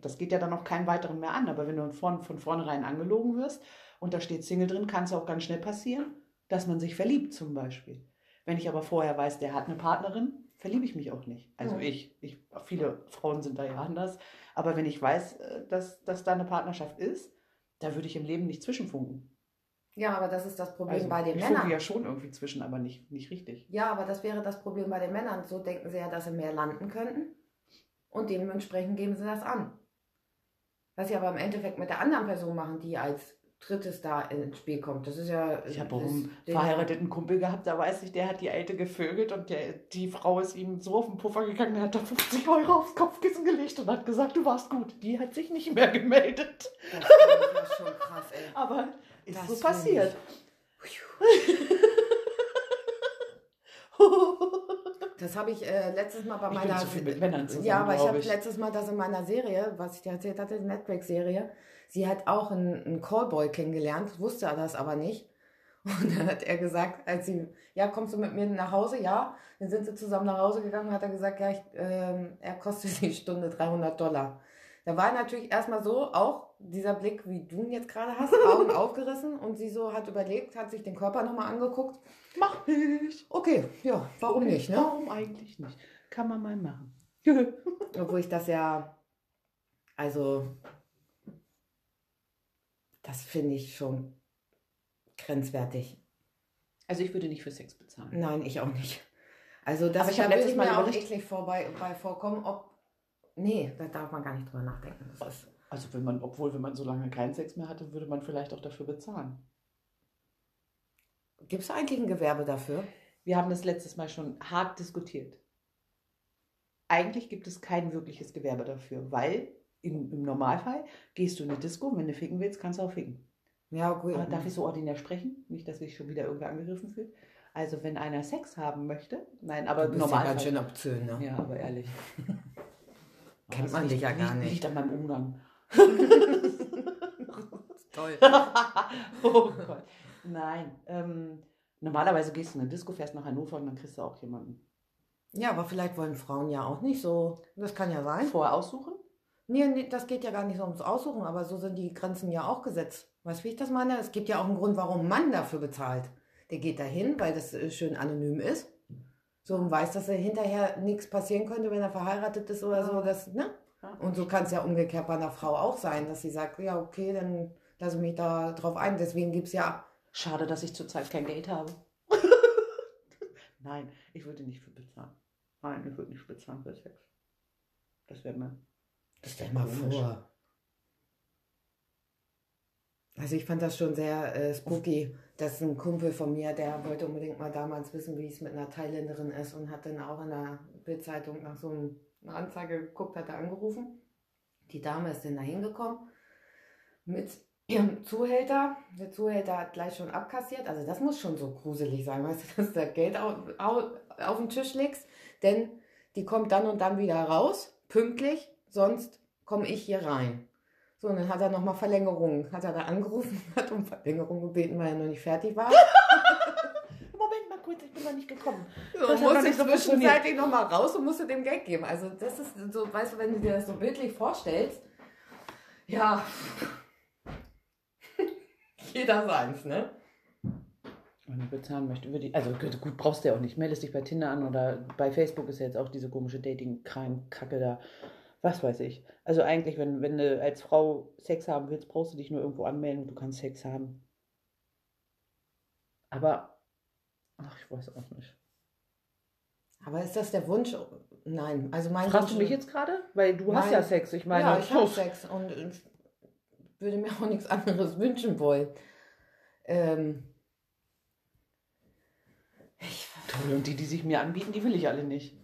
das geht ja dann auch keinen weiteren mehr an. Aber wenn du von, von vornherein angelogen wirst und da steht Single drin, kann es auch ganz schnell passieren, dass man sich verliebt zum Beispiel. Wenn ich aber vorher weiß, der hat eine Partnerin, verliebe ich mich auch nicht. Also Ja. ich, ich, viele Frauen sind da ja anders. Aber wenn ich weiß, äh, dass, dass da eine Partnerschaft ist, da würde ich im Leben nicht zwischenfunken. Ja, aber das ist das Problem Also, bei den ich Männern. ja schon irgendwie zwischen, aber nicht, nicht richtig. Ja, aber das wäre das Problem bei den Männern. So denken sie ja, dass sie mehr landen könnten. Und dementsprechend geben sie das an. Was sie aber im Endeffekt mit der anderen Person machen, die als drittes da ins Spiel kommt. Das ist ja. Ich habe einen verheirateten Kumpel gehabt, da weiß ich, der hat die Alte gevögelt und der, die Frau ist ihm so auf den Puffer gegangen, der hat da 50 Euro aufs Kopfkissen gelegt und hat gesagt, du warst gut. Die hat sich nicht mehr gemeldet. Das ja schon krass, ey. Aber ist Das so passiert. Das habe ich äh, letztes Mal bei Ich bin meiner. zu viel mit Männern zusammen, Ja, aber ich habe letztes Mal das in meiner Serie, was ich dir erzählt hatte, die Netflix-Serie. Sie hat auch einen, einen Callboy kennengelernt, wusste er das aber nicht. Und dann hat er gesagt, als sie, ja, kommst du mit mir nach Hause? Ja. Dann sind sie zusammen nach Hause gegangen und hat er gesagt, ja, ich, ähm, er kostet die Stunde 300 Dollar. Da war natürlich erstmal so, auch dieser Blick, wie du ihn jetzt gerade hast, Augen aufgerissen und sie so hat überlegt, hat sich den Körper nochmal angeguckt. Mach ich. Okay, ja, warum nicht, ne? Warum eigentlich nicht? Kann man mal machen. Obwohl ich das ja, also, das finde ich schon grenzwertig. Also ich würde nicht für Sex bezahlen. Nein, ich auch nicht. Also das Aber ich da hab würde letztes ich Mal mir auch eklig vorbei, bei vorkommen, ob, nee, da darf man gar nicht drüber nachdenken. Also wenn man, obwohl wenn man so lange keinen Sex mehr hatte, würde man vielleicht auch dafür bezahlen. Gibt es eigentlich ein Gewerbe dafür? Wir haben das letztes Mal schon hart diskutiert. Eigentlich gibt es kein wirkliches Gewerbe dafür, weil im, im Normalfall gehst du in eine Disco, wenn du ficken willst, kannst du auch ficken. Ja, gut. Aber darf ich so ordinär sprechen? Nicht, dass sich schon wieder irgendwer angegriffen fühlt. Also wenn einer Sex haben möchte, nein, aber du bist ja ganz schön obszön, ne? Ja, aber ehrlich. Kennt man dich ja gar nicht. Liegt an meinem Umgang. Toll. oh Gott. Nein. Ähm, normalerweise gehst du in eine Disco, fährst nach Hannover und dann kriegst du auch jemanden. Ja, aber vielleicht wollen Frauen ja auch nicht so. Das kann ja sein. Vorher aussuchen? Nee, nee, das geht ja gar nicht so ums Aussuchen, aber so sind die Grenzen ja auch gesetzt. Weißt du, wie ich das meine? Es gibt ja auch einen Grund, warum Mann dafür bezahlt. Der geht dahin, weil das äh, schön anonym ist. So und weiß, dass er hinterher nichts passieren könnte, wenn er verheiratet ist oder so. Das, ne? Und so kann es ja umgekehrt bei einer Frau auch sein, dass sie sagt, ja, okay, dann lasse ich mich da drauf ein. Deswegen gibt es ja. Schade, dass ich zurzeit kein Geld habe. Nein, ich würde nicht für bezahlen. Nein, ich würde nicht bezahlen für Sex. Das wäre mir. Stell mal Komisch. vor. Also ich fand das schon sehr äh, spooky, dass ein Kumpel von mir, der wollte unbedingt mal damals wissen, wie es mit einer Thailänderin ist und hat dann auch in der Bildzeitung nach so einer Anzeige geguckt, hat er angerufen. Die Dame ist dann da hingekommen mit ihrem Zuhälter. Der Zuhälter hat gleich schon abkassiert. Also das muss schon so gruselig sein, weißt du, dass du da Geld auf, auf, auf den Tisch legst, denn die kommt dann und dann wieder raus, pünktlich, sonst komme ich hier rein. So, und dann hat er nochmal Verlängerung, hat er da angerufen, hat um Verlängerung gebeten, weil er noch nicht fertig war. Moment mal kurz, ich bin noch nicht gekommen. So, Das musste so zwischenzeitlich nochmal raus und musste dem Geld geben. Also das ist so, weißt du, wenn du dir das so bildlich vorstellst, ja, jeder seins, ne? Wenn ich bezahlen möchte, würde ich. Also gut, brauchst du ja auch nicht. Meldest dich bei Tinder an oder bei Facebook ist ja jetzt auch diese komische Dating-Kram-Kacke da. Was weiß ich. Also eigentlich, wenn, wenn du als Frau Sex haben willst, brauchst du dich nur irgendwo anmelden und du kannst Sex haben. Aber, ach, ich weiß auch nicht. Aber ist das der Wunsch? Nein, also mein Fragst du Wunsch- mich jetzt gerade? Weil du hast Nein. ja Sex. Ich meine, ja, ich habe. Sex und ich würde mir auch nichts anderes wünschen wollen. Ähm, ich, Toll, und die, die sich mir anbieten, die will ich alle nicht.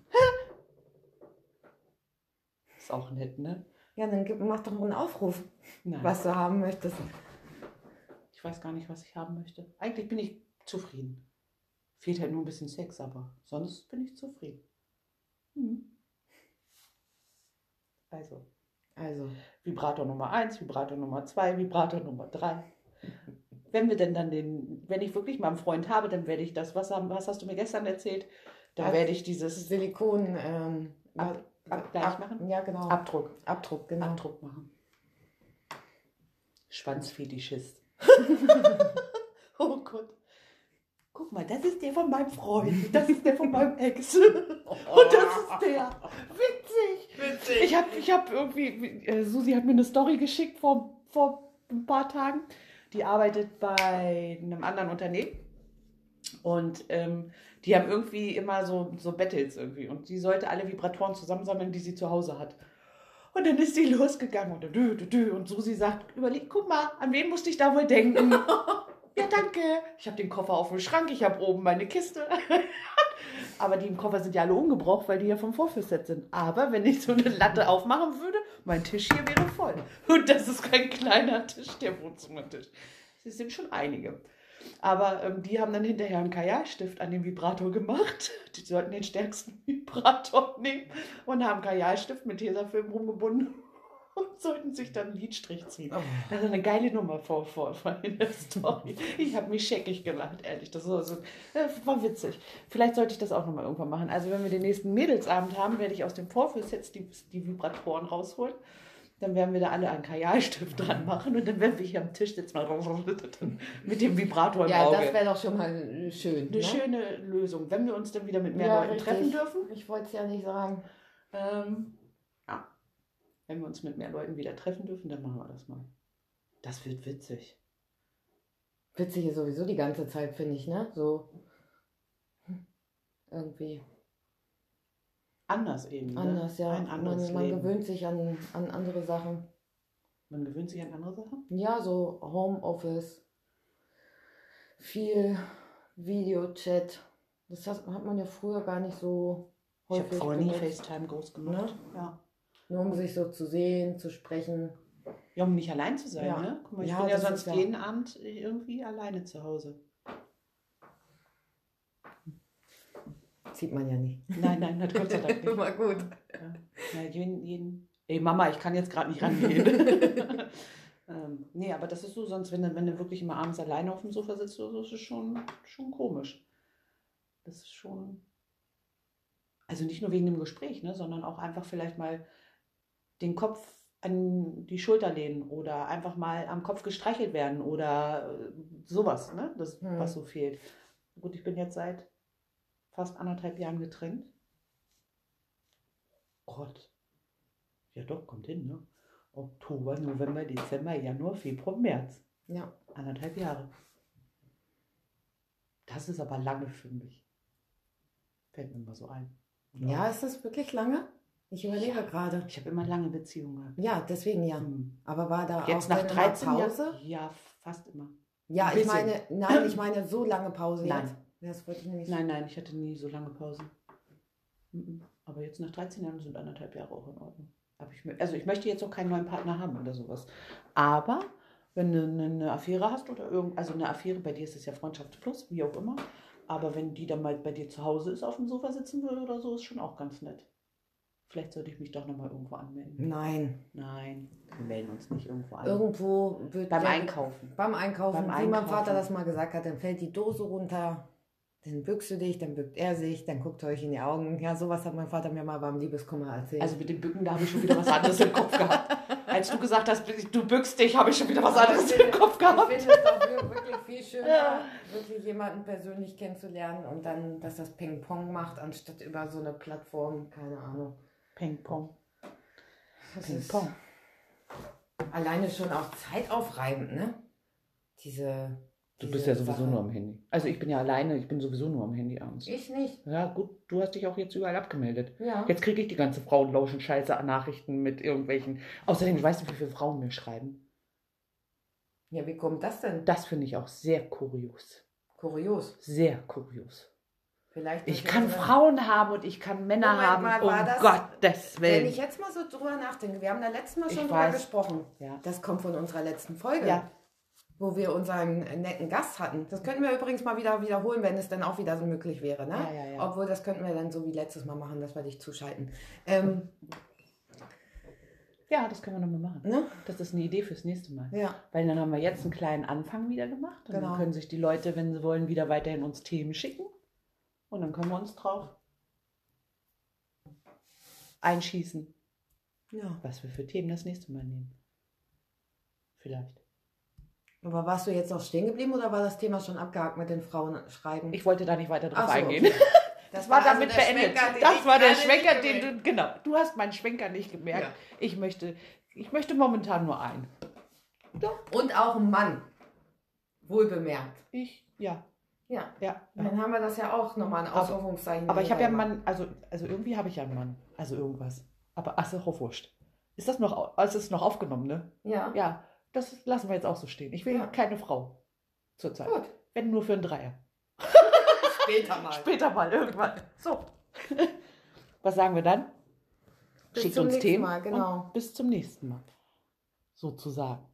Ist auch nett, ne? ja, dann gib, mach doch einen Aufruf, Nein. was du haben möchtest. Ich weiß gar nicht, was ich haben möchte. Eigentlich bin ich zufrieden. Fehlt halt nur ein bisschen Sex, aber sonst bin ich zufrieden. Hm. Also, Also, Vibrator Nummer 1, Vibrator Nummer 2, Vibrator Nummer 3. Wenn wir denn dann den, wenn ich wirklich mal einen Freund habe, dann werde ich das, was, haben, was hast du mir gestern erzählt? Ja, werde ich dieses Silikon, ähm, Ab- Ab, gleich Ab- machen? Ja, genau. Abdruck. Abdruck, genau. Abdruck machen. Schwanzfetischist. oh Gott. Guck mal, das ist der von meinem Freund. Das ist der von meinem Ex. Und das ist der. Witzig. Witzig. Ich habe ich hab irgendwie, äh, Susi hat mir eine Story geschickt vor, vor ein paar Tagen. Die arbeitet bei einem anderen Unternehmen. Und ähm, die haben irgendwie immer so, so Battles irgendwie. Und die sollte alle Vibratoren zusammensammeln, die sie zu Hause hat. Und dann ist sie losgegangen und, dü, dü, dü, und Susi sagt, überleg, guck mal, an wen musste ich da wohl denken? ja, danke. Ich habe den Koffer auf dem Schrank, ich habe oben meine Kiste. Aber die im Koffer sind ja alle ungebraucht, weil die ja vom Vorführset sind. Aber wenn ich so eine Latte aufmachen würde, mein Tisch hier wäre voll. Und das ist kein kleiner Tisch, der Wohnzimmertisch. Es sind schon einige. Aber ähm, die haben dann hinterher einen Kajalstift an den Vibrator gemacht. Die sollten den stärksten Vibrator nehmen und haben Kajalstift mit Tesafilm rumgebunden und sollten sich dann einen Lidstrich ziehen. Oh. Das ist eine geile Nummer vor, vor, vor in der Story. Ich habe mich scheckig gelacht, ehrlich. Das war, so, das war witzig. Vielleicht sollte ich das auch nochmal irgendwann machen. Also wenn wir den nächsten Mädelsabend haben, werde ich aus dem Vorführset die, die Vibratoren rausholen. Dann werden wir da alle einen Kajalstift dran machen und dann werden wir hier am Tisch sitzen mit dem Vibrator im Ja, Auge. das wäre doch schon mal schön. Eine ne? schöne Lösung, wenn wir uns dann wieder mit mehr Ja, Leuten richtig. treffen dürfen. Ich wollte es ja nicht sagen. Ähm, ja. Wenn wir uns mit mehr Leuten wieder treffen dürfen, dann machen wir das mal. Das wird witzig. Witzig ist sowieso die ganze Zeit, finde ich, ne? So. Irgendwie Anders eben. Ne? anders, ja. Ein anderes man, man gewöhnt sich an, an andere Sachen. Man gewöhnt sich an andere Sachen. Ja, so Homeoffice, viel Videochat. Das hat, man ja früher gar nicht so Ich habe häufig vorher nie. FaceTime groß gemacht. Ja. Nur um sich so zu sehen, zu sprechen. ja, um nicht allein zu sein, Ja. ne? Guck mal, ich Ja, bin ja sonst jeden Abend irgendwie alleine zu Hause. Sieht man ja nicht. Nein, nein, das Gott sei Dank nicht. Immer gut. Ja. Ja, jeden, jeden. Ey, Mama, ich kann jetzt gerade nicht rangehen. ähm, nee, aber das ist so, sonst, wenn du, wenn du wirklich immer abends alleine auf dem Sofa sitzt, oder so, ist es schon, schon komisch. Das ist schon. Also nicht nur wegen dem Gespräch, ne, sondern auch einfach vielleicht mal den Kopf an die Schulter lehnen oder einfach mal am Kopf gestreichelt werden oder äh, sowas, ne? Das, Hm. was so fehlt. Gut, ich bin jetzt seit fast anderthalb Jahren getrennt. Gott. Ja doch, kommt hin, ne? Oktober, November, Dezember, Januar, Februar, März. Ja. Anderthalb Jahre. Das ist aber lange für mich. Fällt mir mal so ein. Und Ja, ist das wirklich lange? Ich überlege gerade. Ich habe immer lange Beziehungen gehabt. Ja, deswegen ja. Hm. Aber war da Jetzt auch nach dann immer 13 Pause? Jahren. Ja, fast immer. Ja, ich meine, nein, ich meine so lange Pause Nein. jetzt. Ja, Das wollte ich nämlich. Nein, nein, ich hatte nie so lange Pausen. Mhm. Aber jetzt nach 13 Jahren sind anderthalb Jahre auch in Ordnung. Aber ich, mö- also ich möchte jetzt auch keinen neuen Partner haben oder sowas. Aber wenn du eine, eine Affäre hast oder irgend, also eine Affäre, bei dir ist es ja Freundschaft plus, wie auch immer. Aber wenn die dann mal bei dir zu Hause ist, auf dem Sofa sitzen würde oder so, ist schon auch ganz nett. Vielleicht sollte ich mich doch nochmal irgendwo anmelden. Nein. Nein, wir melden uns nicht irgendwo an. Irgendwo wird. Beim ja- Einkaufen. Beim Einkaufen, Beim wie mein Einkaufen. Vater das mal gesagt hat, dann fällt die Dose runter, dann bückst du dich, dann bückt er sich, dann guckt ihr euch in die Augen. Ja, sowas hat mein Vater mir mal beim Liebeskummer erzählt. Also mit dem Bücken, da habe ich schon wieder was anderes im Kopf gehabt. Als du gesagt hast, du bückst dich, habe ich schon wieder was anderes im Kopf gehabt. Ich finde es doch wir- wirklich viel schöner, wirklich jemanden persönlich kennenzulernen und dann, dass das Ping-Pong macht, anstatt über so eine Plattform, keine Ahnung. Ping-Pong. Ping-Pong. alleine schon auch zeitaufreibend, ne? Diese. Du bist ja sowieso Sache. nur am Handy. Also ich bin ja alleine, ich bin sowieso nur am Handy abends. Ich nicht. Ja, gut, du hast dich auch jetzt überall abgemeldet. Ja. Jetzt kriege ich die ganze Frauenlauschen Scheiße an Nachrichten mit irgendwelchen. Außerdem, weißt du, wie viele Frauen mir schreiben? Ja, wie kommt das denn? Das finde ich auch sehr kurios. Kurios. Sehr kurios. Vielleicht. Ich kann Frauen haben und ich kann Männer Moment haben. mal, um das- Gottes Wenn Willen. ich jetzt mal so drüber nachdenke, wir haben da letztes Mal Ich schon drüber weiß. gesprochen. Ja. Das kommt von unserer letzten Folge, Ja. Wo wir unseren netten Gast hatten. Das könnten wir übrigens mal wieder wiederholen, wenn es dann auch wieder so möglich wäre. Ne? Ja, ja, ja. Obwohl, das könnten wir dann so wie letztes Mal machen, dass wir dich zuschalten. Ähm, ja, das können wir nochmal machen. ne? Das ist eine Idee fürs nächste Mal. Ja, Weil dann haben wir jetzt einen kleinen Anfang wieder gemacht. Und Genau. dann können sich die Leute, wenn sie wollen, wieder weiterhin uns Themen schicken. Und dann können wir uns drauf einschießen, Ja. was wir für Themen das nächste Mal nehmen. Vielleicht. Aber warst du jetzt noch stehen geblieben oder war das Thema schon abgehakt mit den Frauen schreiben? Ich wollte da nicht weiter drauf so, eingehen. okay. Das war damit also der beendet. Schwenker, Das war der Schwenker, den du, genau, du hast meinen Schwenker nicht gemerkt. Ja. Ich möchte, ich möchte momentan nur einen. Und auch ein Mann. Wohlbemerkt. Ich, ja, Ja. ja. Dann haben wir das ja auch nochmal Aber- Ausrufungszeichen. Aber ich habe ja einen Mann, also, also irgendwie habe ich ja einen Mann. Also irgendwas. Aber ach, ist auch wurscht. Ist das noch, also ist noch aufgenommen, ne? Ja. Ja, das lassen wir jetzt auch so stehen. Ich will Ja. keine Frau zurzeit. Gut. Wenn nur für einen Dreier. Später mal. Später mal, irgendwann. So. Was sagen wir dann? Bis Schickt uns Themen. Mal, genau. Bis zum nächsten Mal. Sozusagen.